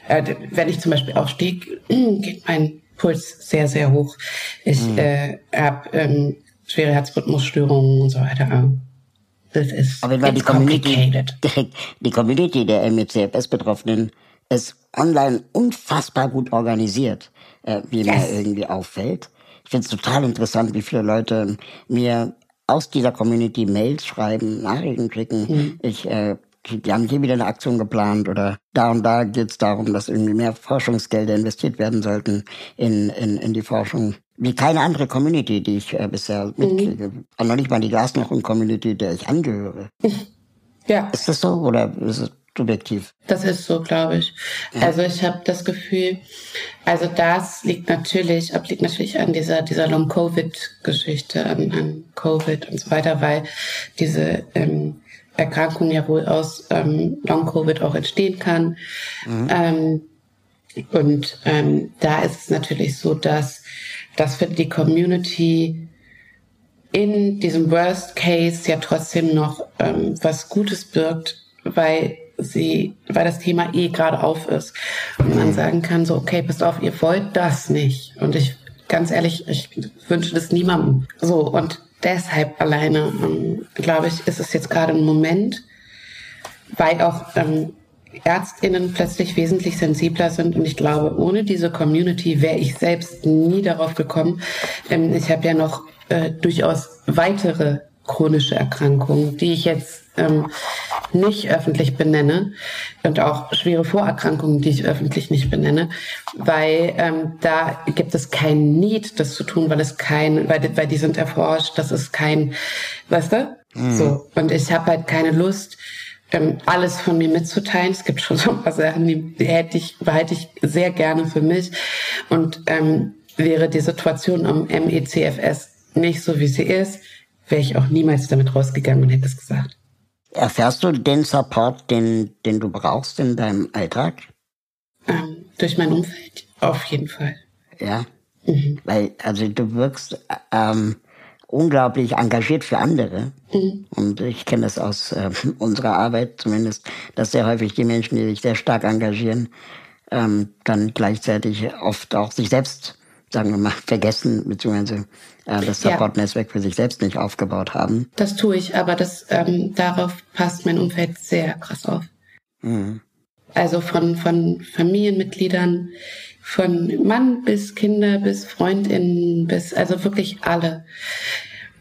äh, wenn ich zum Beispiel aufstehe, geht mein Puls sehr, sehr hoch. Ich mhm. äh, habe ähm, schwere Herzrhythmusstörungen und so weiter. Das ist Aber weil die Community, die Community der MECFS-Betroffenen ist online unfassbar gut organisiert, äh, wie yes. mir irgendwie auffällt. Ich finde es total interessant, wie viele Leute mir aus dieser Community Mails schreiben, Nachrichten schicken. Mhm. Ich äh, die haben hier wieder eine Aktion geplant oder da und da geht es darum, dass irgendwie mehr Forschungsgelder investiert werden sollten in, in, in die Forschung. Wie keine andere Community, die ich äh, bisher mhm. mitkriege. Und noch nicht mal die Glasnochen-Community, der ich angehöre. Ja. Ist das so oder ist es subjektiv? Das ist so, glaube ich. Ja. Also ich habe das Gefühl, also das liegt natürlich, liegt natürlich an dieser, dieser Long-Covid-Geschichte, an, an Covid und so weiter, weil diese ähm, Erkrankung ja wohl aus ähm, Long-Covid auch entstehen kann. Mhm. Ähm, und ähm, da ist es natürlich so, dass das für die Community in diesem Worst Case ja trotzdem noch ähm, was Gutes birgt, weil sie, weil das Thema eh gerade auf ist und man sagen kann so, okay, passt auf, ihr wollt das nicht. Und ich, ganz ehrlich, ich wünsche das niemandem. So und deshalb alleine, ähm, glaube ich, ist es jetzt gerade ein Moment, weil auch ähm, Ärztinnen plötzlich wesentlich sensibler sind. Und ich glaube, ohne diese Community wäre ich selbst nie darauf gekommen. Ähm, ich habe ja noch äh, durchaus weitere chronische Erkrankungen, die ich jetzt ähm, nicht öffentlich benenne und auch schwere Vorerkrankungen, die ich öffentlich nicht benenne, weil ähm, da gibt es kein Need, das zu tun, weil es kein, weil, weil die sind erforscht, das ist kein, weißt du? Mhm. So und ich habe halt keine Lust, ähm, alles von mir mitzuteilen. Es gibt schon so ein paar Sachen, die, hätte ich, behalte ich sehr gerne für mich. Und ähm, wäre die Situation am MECFS nicht so, wie sie ist, wäre ich auch niemals damit rausgegangen und hätte es gesagt. Erfährst du den Support, den, den du brauchst in deinem Alltag? Ähm, durch mein Umfeld, auf jeden Fall. Ja. Mhm. Weil, also du wirkst ähm, unglaublich engagiert für andere. Mhm. Und ich kenne das aus äh, unserer Arbeit zumindest, dass sehr häufig die Menschen, die sich sehr stark engagieren, ähm, dann gleichzeitig oft auch sich selbst, sagen wir mal, vergessen, beziehungsweise äh, das Support-Netzwerk für sich selbst nicht aufgebaut haben. Das tue ich, aber das ähm, darauf passt mein Umfeld sehr krass auf. Mhm. Also von, von Familienmitgliedern, von Mann bis Kinder bis Freundinnen bis also wirklich alle.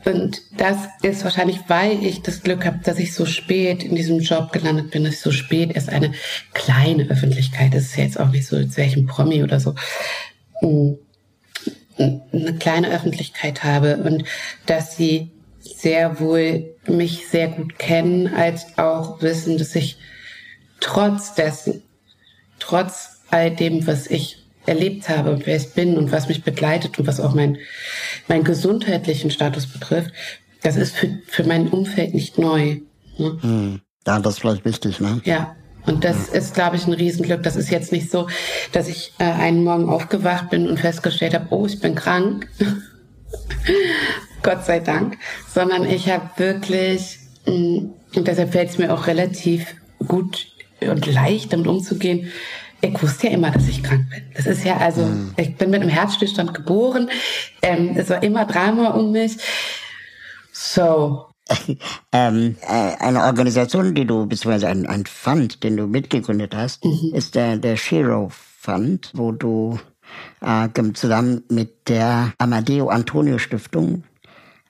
Und das ist wahrscheinlich, weil ich das Glück habe, dass ich so spät in diesem Job gelandet bin, dass ich so spät erst eine kleine Öffentlichkeit, das ist ja jetzt auch nicht so, als wäre ich ein Promi oder so, eine kleine Öffentlichkeit habe und dass sie sehr wohl mich sehr gut kennen, als auch wissen, dass ich trotz dessen, trotz all dem, was ich erlebt habe und wer ich bin und was mich begleitet und was auch mein, meinen gesundheitlichen Status betrifft, das ist für, für mein Umfeld nicht neu. Ne? Hm. Ja, das ist vielleicht wichtig, ne? Ja. Und das ja. ist, glaube ich, ein Riesenglück. Das ist jetzt nicht so, dass ich äh, einen Morgen aufgewacht bin und festgestellt habe, oh, ich bin krank. Gott sei Dank. Sondern ich habe wirklich, mh, mm, und deshalb fällt es mir auch relativ gut und leicht, damit umzugehen, ich wusste ja immer, dass ich krank bin. Das ist ja also, mhm. ich bin mit einem Herzstillstand geboren. Ähm, es war immer Drama um mich. So. ähm, äh, eine Organisation, die du, beziehungsweise ein, ein Fund, den du mitgegründet hast, mhm. ist der, der Shiro Fund, wo du äh, zusammen mit der Amadeo Antonio Stiftung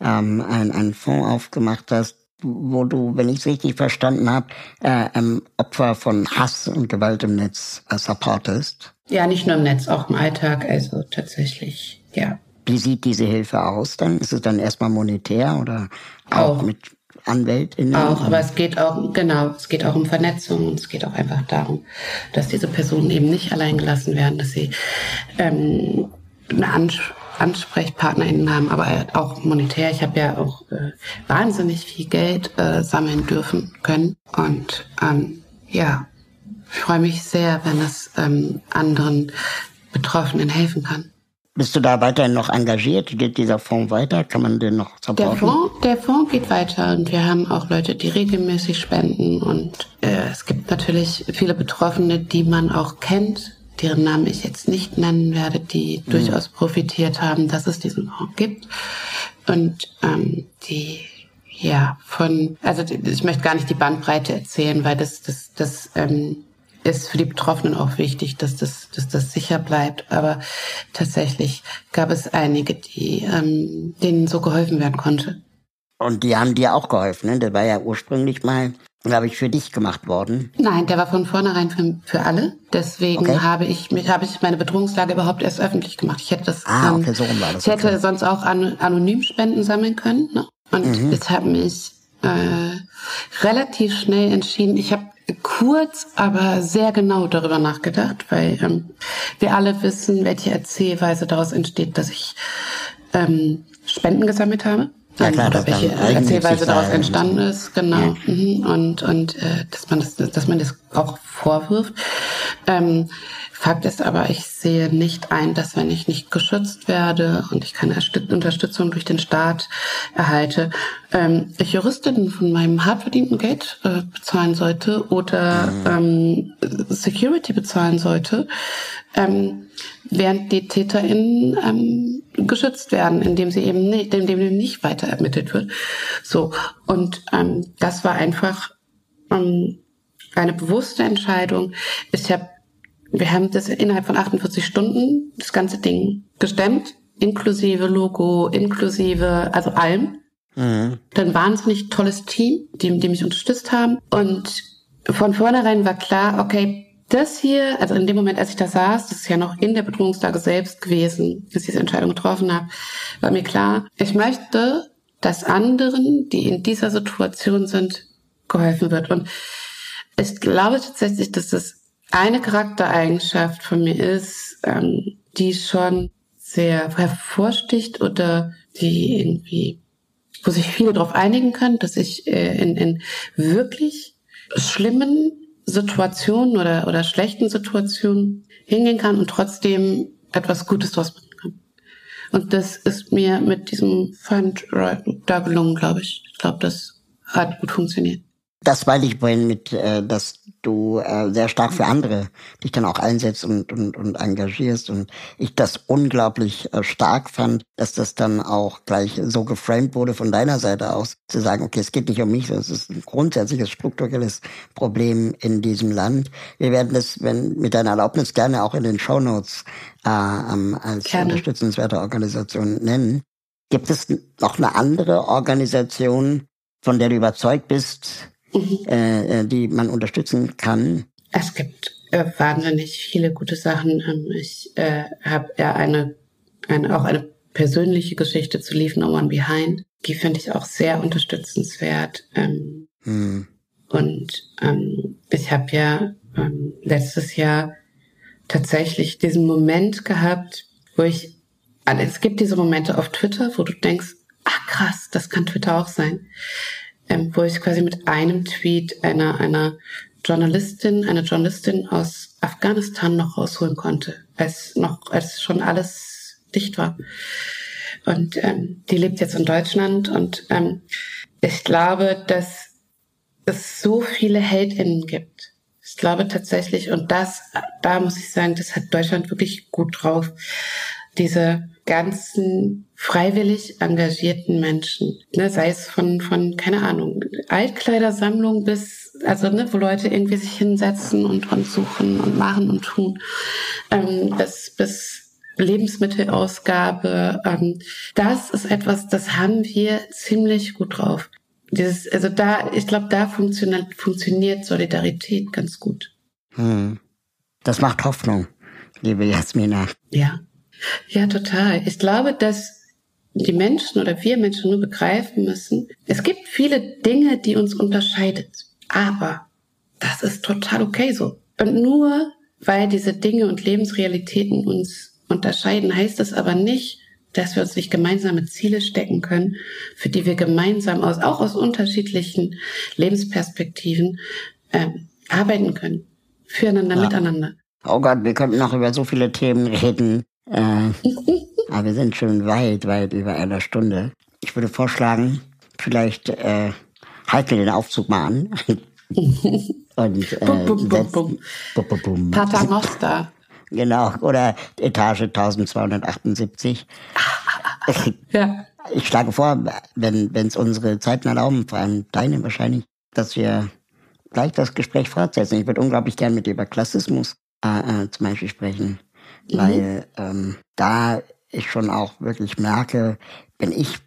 ähm, einen Fonds aufgemacht hast, wo du, wenn ich es richtig verstanden habe, äh, ähm, Opfer von Hass und Gewalt im Netz äh, supportest. Ja, nicht nur im Netz, auch im Alltag, also tatsächlich, ja. Wie sieht diese Hilfe aus dann? Ist es dann erstmal monetär oder auch, auch. mit AnwältInnen? Auch, aber es geht auch, genau, es geht auch um Vernetzung und es geht auch einfach darum, dass diese Personen eben nicht allein gelassen werden, dass sie ähm, eine Ans AnsprechpartnerInnen haben, aber auch monetär. Ich habe ja auch äh, wahnsinnig viel Geld äh, sammeln dürfen können und ähm, ja, ich freue mich sehr, wenn es ähm, anderen Betroffenen helfen kann. Bist du da weiterhin noch engagiert? Geht dieser Fonds weiter? Kann man den noch supporten? Der Fonds, der Fonds geht weiter und wir haben auch Leute, die regelmäßig spenden und äh, es gibt natürlich viele Betroffene, die man auch kennt, deren Namen ich jetzt nicht nennen werde, die mhm. durchaus profitiert haben, dass es diesen Fonds gibt und ähm, die ja von also ich möchte gar nicht die Bandbreite erzählen, weil das das das ähm, ist für die Betroffenen auch wichtig, dass das, dass das sicher bleibt. Aber tatsächlich gab es einige, die, ähm, denen so geholfen werden konnte. Und die haben dir auch geholfen, ne? Der war ja ursprünglich mal, glaube ich, für dich gemacht worden. Nein, der war von vornherein für, für alle. Deswegen okay. habe ich mich, habe ich meine Bedrohungslage überhaupt erst öffentlich gemacht. Ich hätte das, ah, okay, so rum war das. Ich hätte okay. sonst auch an, anonym Spenden sammeln können. Ne? Und mhm. ich habe mich äh, relativ schnell entschieden. Ich habe kurz, aber sehr genau darüber nachgedacht, weil ähm, wir alle wissen, welche Erzählweise daraus entsteht, dass ich ähm, Spenden gesammelt habe. Ja, klar, oder welche Erzählweise daraus entstanden ist, genau. Ja. Mhm. Und, und äh, dass man das, dass man das auch vorwirft. Ähm, Fakt ist aber, ich sehe nicht ein, dass wenn ich nicht geschützt werde und ich keine Unterstützung durch den Staat erhalte, ähm, ich Juristinnen von meinem hart verdienten Geld äh, bezahlen sollte oder mhm. ähm, Security bezahlen sollte, ähm, während die TäterInnen ähm, geschützt werden, indem sie eben nicht, indem eben nicht weiter ermittelt wird. So und ähm, das war einfach ähm, eine bewusste Entscheidung. Ich habe wir haben das innerhalb von 48 Stunden, das ganze Ding gestemmt, inklusive Logo, inklusive, also allem. Mhm. Dann wahnsinnig tolles Team, die, die mich unterstützt haben. Und von vornherein war klar, okay, das hier, also in dem Moment, als ich da saß, das ist ja noch in der Bedrohungslage selbst gewesen, als ich diese Entscheidung getroffen habe, war mir klar, ich möchte, dass anderen, die in dieser Situation sind, geholfen wird. Und ich glaube tatsächlich, dass das eine Charaktereigenschaft von mir ist, ähm, die schon sehr hervorsticht oder die irgendwie, wo sich viele darauf einigen können, dass ich äh, in, in wirklich schlimmen Situationen oder, oder schlechten Situationen hingehen kann und trotzdem etwas Gutes draus machen kann. Und das ist mir mit diesem Fund da gelungen, glaube ich. Ich glaube, das hat gut funktioniert. Das weil ich vorhin mit, äh, dass du äh, sehr stark für andere dich dann auch einsetzt und, und, und engagierst und ich das unglaublich äh, stark fand, dass das dann auch gleich so geframed wurde von deiner Seite aus, zu sagen, okay, es geht nicht um mich, es ist ein grundsätzliches strukturelles Problem in diesem Land. Wir werden das, wenn mit deiner Erlaubnis gerne auch in den Show Notes äh, ähm, als gerne. unterstützenswerte Organisation nennen. Gibt es noch eine andere Organisation, von der du überzeugt bist, mhm. Äh, äh, die man unterstützen kann? Es gibt äh, wahnsinnig viele gute Sachen. Ähm, ich äh, habe ja eine, eine, auch eine persönliche Geschichte zu Leave No One Behind. Die finde ich auch sehr unterstützenswert. Ähm, mhm. Und ähm, ich habe ja ähm, letztes Jahr tatsächlich diesen Moment gehabt, wo ich, also es gibt diese Momente auf Twitter, wo du denkst, ach krass, das kann Twitter auch sein ähm, wo ich quasi mit einem Tweet einer, einer Journalistin, eine Journalistin aus Afghanistan noch rausholen konnte, als noch, als schon alles dicht war. Und ähm, die lebt jetzt in Deutschland und ähm, ich glaube, dass es so viele HeldInnen gibt. Ich glaube tatsächlich, und das, da muss ich sagen, das hat Deutschland wirklich gut drauf. Diese ganzen freiwillig engagierten Menschen, ne, sei es von, von, keine Ahnung, Altkleidersammlung bis, also, ne, wo Leute irgendwie sich hinsetzen und, und suchen und machen und tun, ähm, bis, bis Lebensmittelausgabe, ähm, das ist etwas, das haben wir ziemlich gut drauf. Dieses, also da, ich glaube, da funktioniert, funktioniert Solidarität ganz gut. Hm. Das macht Hoffnung, liebe Jasmina. Ja. Ja, total. Ich glaube, dass die Menschen oder wir Menschen nur begreifen müssen, es gibt viele Dinge, die uns unterscheidet. Aber das ist total okay so. Und nur weil diese Dinge und Lebensrealitäten uns unterscheiden, heißt es aber nicht, dass wir uns nicht gemeinsame Ziele stecken können, für die wir gemeinsam aus, auch aus unterschiedlichen Lebensperspektiven ähm, arbeiten können. Füreinander, ja. miteinander. Oh Gott, wir könnten noch über so viele Themen reden. Äh, aber wir sind schon weit, weit über einer Stunde. Ich würde vorschlagen, vielleicht äh, halten wir den Aufzug mal an. Und äh, bum, bum, bum, bum. Paternoster. Genau, oder Etage 1278. ja. Ich schlage vor, wenn es unsere Zeiten erlauben, vor allem deine wahrscheinlich, dass wir gleich das Gespräch fortsetzen. Ich würde unglaublich gern mit dir über Klassismus äh, äh, zum Beispiel sprechen, mhm. weil ähm, da ich schon auch wirklich merke, bin ich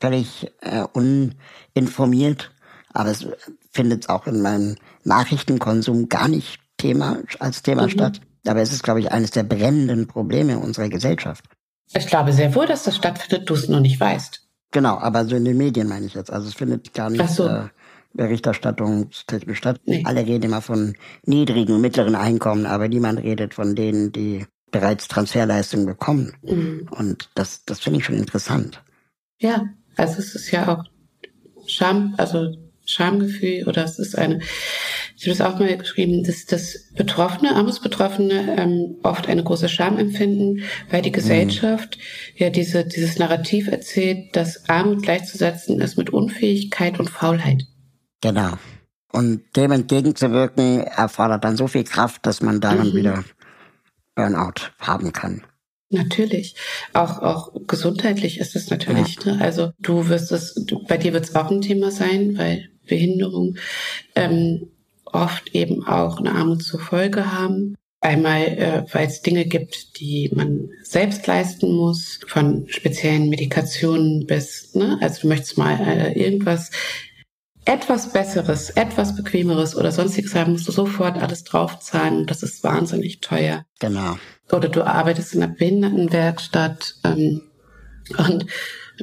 völlig äh, uninformiert, aber es findet auch in meinem Nachrichtenkonsum gar nicht Thema als Thema mhm. statt. Aber es ist, glaube ich, eines der brennenden Probleme unserer Gesellschaft. Ich glaube sehr wohl, dass das stattfindet, du es nur nicht weißt. Genau, aber so in den Medien meine ich jetzt. Also es findet gar nicht so. äh, berichterstattungstechnisch statt. Nee. Alle reden immer von niedrigen und mittleren Einkommen, aber niemand redet von denen, die bereits Transferleistungen bekommen. Mhm. Und das, das finde ich schon interessant. Ja, also es ist ja auch Scham, also Schamgefühl oder es ist eine, ich habe das auch mal geschrieben, dass das Betroffene, Armutsbetroffene ähm, oft eine große Scham empfinden, weil die Gesellschaft mhm. ja diese, dieses Narrativ erzählt, dass Armut gleichzusetzen ist mit Unfähigkeit und Faulheit. Genau. Und dem entgegenzuwirken erfordert dann so viel Kraft, dass man daran mhm. wieder Burnout haben kann. Natürlich. Auch, auch gesundheitlich ist es natürlich. Ja. Ne? Also du wirst es, du, bei dir wird es auch ein Thema sein, weil Behinderung ähm, oft eben auch eine Armut zur Folge haben. Einmal, äh, weil es Dinge gibt, die man selbst leisten muss, von speziellen Medikationen bis, ne, also du möchtest mal äh, irgendwas etwas Besseres, etwas Bequemeres oder sonstiges haben, musst du sofort alles draufzahlen. Das ist wahnsinnig teuer. Genau. Oder du arbeitest in einer Behindertenwerkstatt ähm, und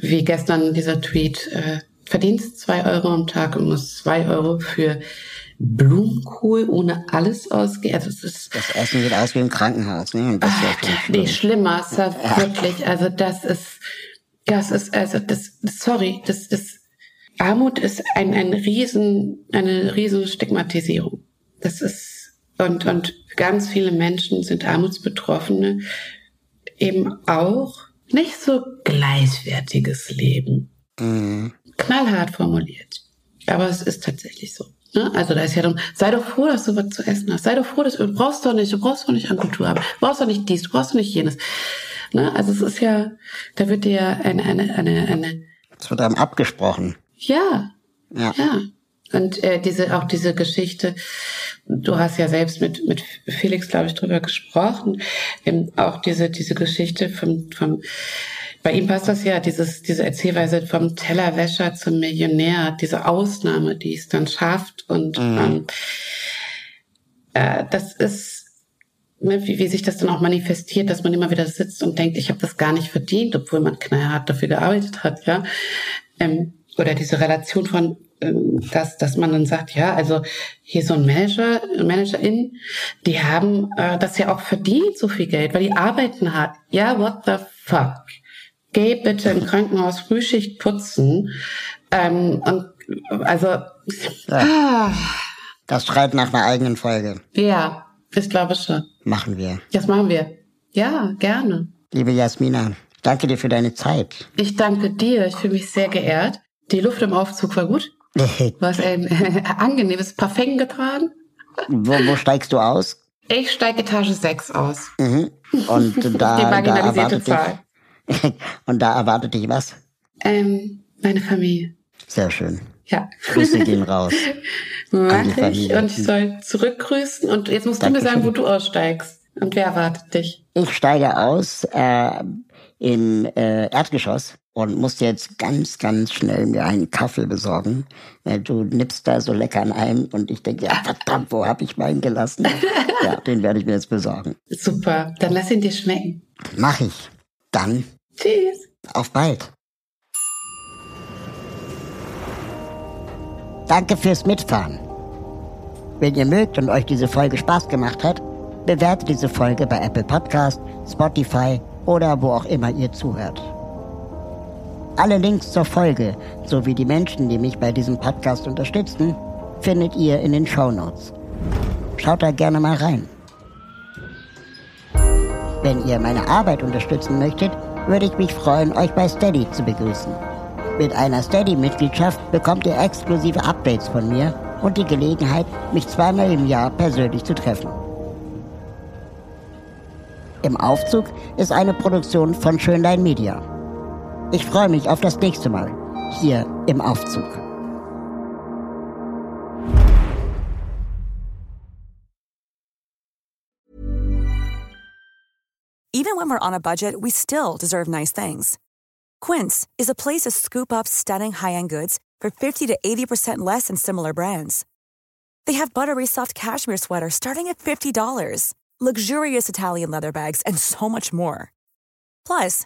wie gestern dieser Tweet, äh, verdienst zwei Euro am Tag und musst zwei Euro für Blumenkohl ohne alles ausgehen. Also es ist das Essen sieht aus wie im Krankenhaus, ne? Und das ach, ist ja schlimm. nee, schlimmer, ist ja. wirklich. Also das ist, das ist, also das, sorry, das ist, Armut ist ein, ein riesen, eine riesen Stigmatisierung. Das ist, und, und ganz viele Menschen sind Armutsbetroffene eben auch nicht so gleichwertiges Leben. Mhm knallhart formuliert. Aber es ist tatsächlich so. Ne? Also da ist ja dann, sei doch froh, dass du was zu essen hast. Sei doch froh, dass du brauchst doch nicht, du brauchst doch nicht an Kultur haben, du brauchst doch nicht dies, du brauchst doch nicht jenes. Ne? Also es ist ja, da wird dir ja eine, eine, eine, eine. Es wird einem abgesprochen. Ja. Ja. ja. Und äh, diese auch diese Geschichte, du hast ja selbst mit mit Felix, glaube ich, drüber gesprochen, ähm, auch diese diese Geschichte vom vom bei ihm passt das ja, dieses, diese Erzählweise vom Tellerwäscher zum Millionär, diese Ausnahme, die es dann schafft. Und mhm. ähm, äh, das ist, ne, wie, wie sich das dann auch manifestiert, dass man immer wieder sitzt und denkt, ich habe das gar nicht verdient, obwohl man knallhart dafür gearbeitet hat, ja. Ähm, oder diese Relation von ähm, dass, dass man dann sagt, ja, also hier so ein Manager, Managerin, die haben äh, das ja auch verdient, so viel Geld, weil die arbeiten hart. Ja, what the fuck? geh bitte im Krankenhaus Frühschicht putzen. Ähm, und also ja. ah. das schreit nach einer eigenen Folge. Ja, ich glaube schon. Machen wir. Das machen wir. Ja, gerne. Liebe Jasmina, danke dir für deine Zeit. Ich danke dir. Ich fühle mich sehr geehrt. Die Luft im Aufzug war gut. Du hast ein äh, angenehmes Parfum getragen. Wo, wo steigst du aus? Ich steige Etage 6 aus. Mhm. Und da, Die marginalisierte da Zahl. Und da erwartet dich was? Ähm, meine Familie. Sehr schön. Ja. Grüße gehen raus. Mach ich. Und ich soll zurückgrüßen. Und jetzt musst Dankeschön. du mir sagen, wo du aussteigst. Und wer erwartet dich? Ich steige aus. Äh, im äh, Erdgeschoss und muss jetzt ganz, ganz schnell mir einen Kaffee besorgen. Äh, du nippst da so lecker an einem und ich denke, ja, verdammt, wo habe ich meinen gelassen? ja, den werde ich mir jetzt besorgen. Super, dann lass ihn dir schmecken. Mach ich. Dann. Tschüss. Auf bald. Danke fürs Mitfahren. Wenn ihr mögt und euch diese Folge Spaß gemacht hat, bewertet diese Folge bei Apple Podcast, Spotify oder wo auch immer ihr zuhört. Alle Links zur Folge sowie die Menschen, die mich bei diesem Podcast unterstützen, findet ihr in den Show Notes. Schaut da gerne mal rein. Wenn ihr meine Arbeit unterstützen möchtet, würde ich mich freuen, euch bei Steady zu begrüßen. Mit einer Steady-Mitgliedschaft bekommt ihr exklusive Updates von mir und die Gelegenheit, mich zweimal im Jahr persönlich zu treffen. Im Aufzug ist eine Produktion von Schönlein Media. Ich freue mich auf das nächste Mal hier im Aufzug. Even when we're on a budget, we still deserve nice things. Quince is a place to scoop up stunning high-end goods for 50 to 80% less than similar brands. They have buttery soft cashmere sweaters starting at $50, luxurious Italian leather bags, and so much more. Plus,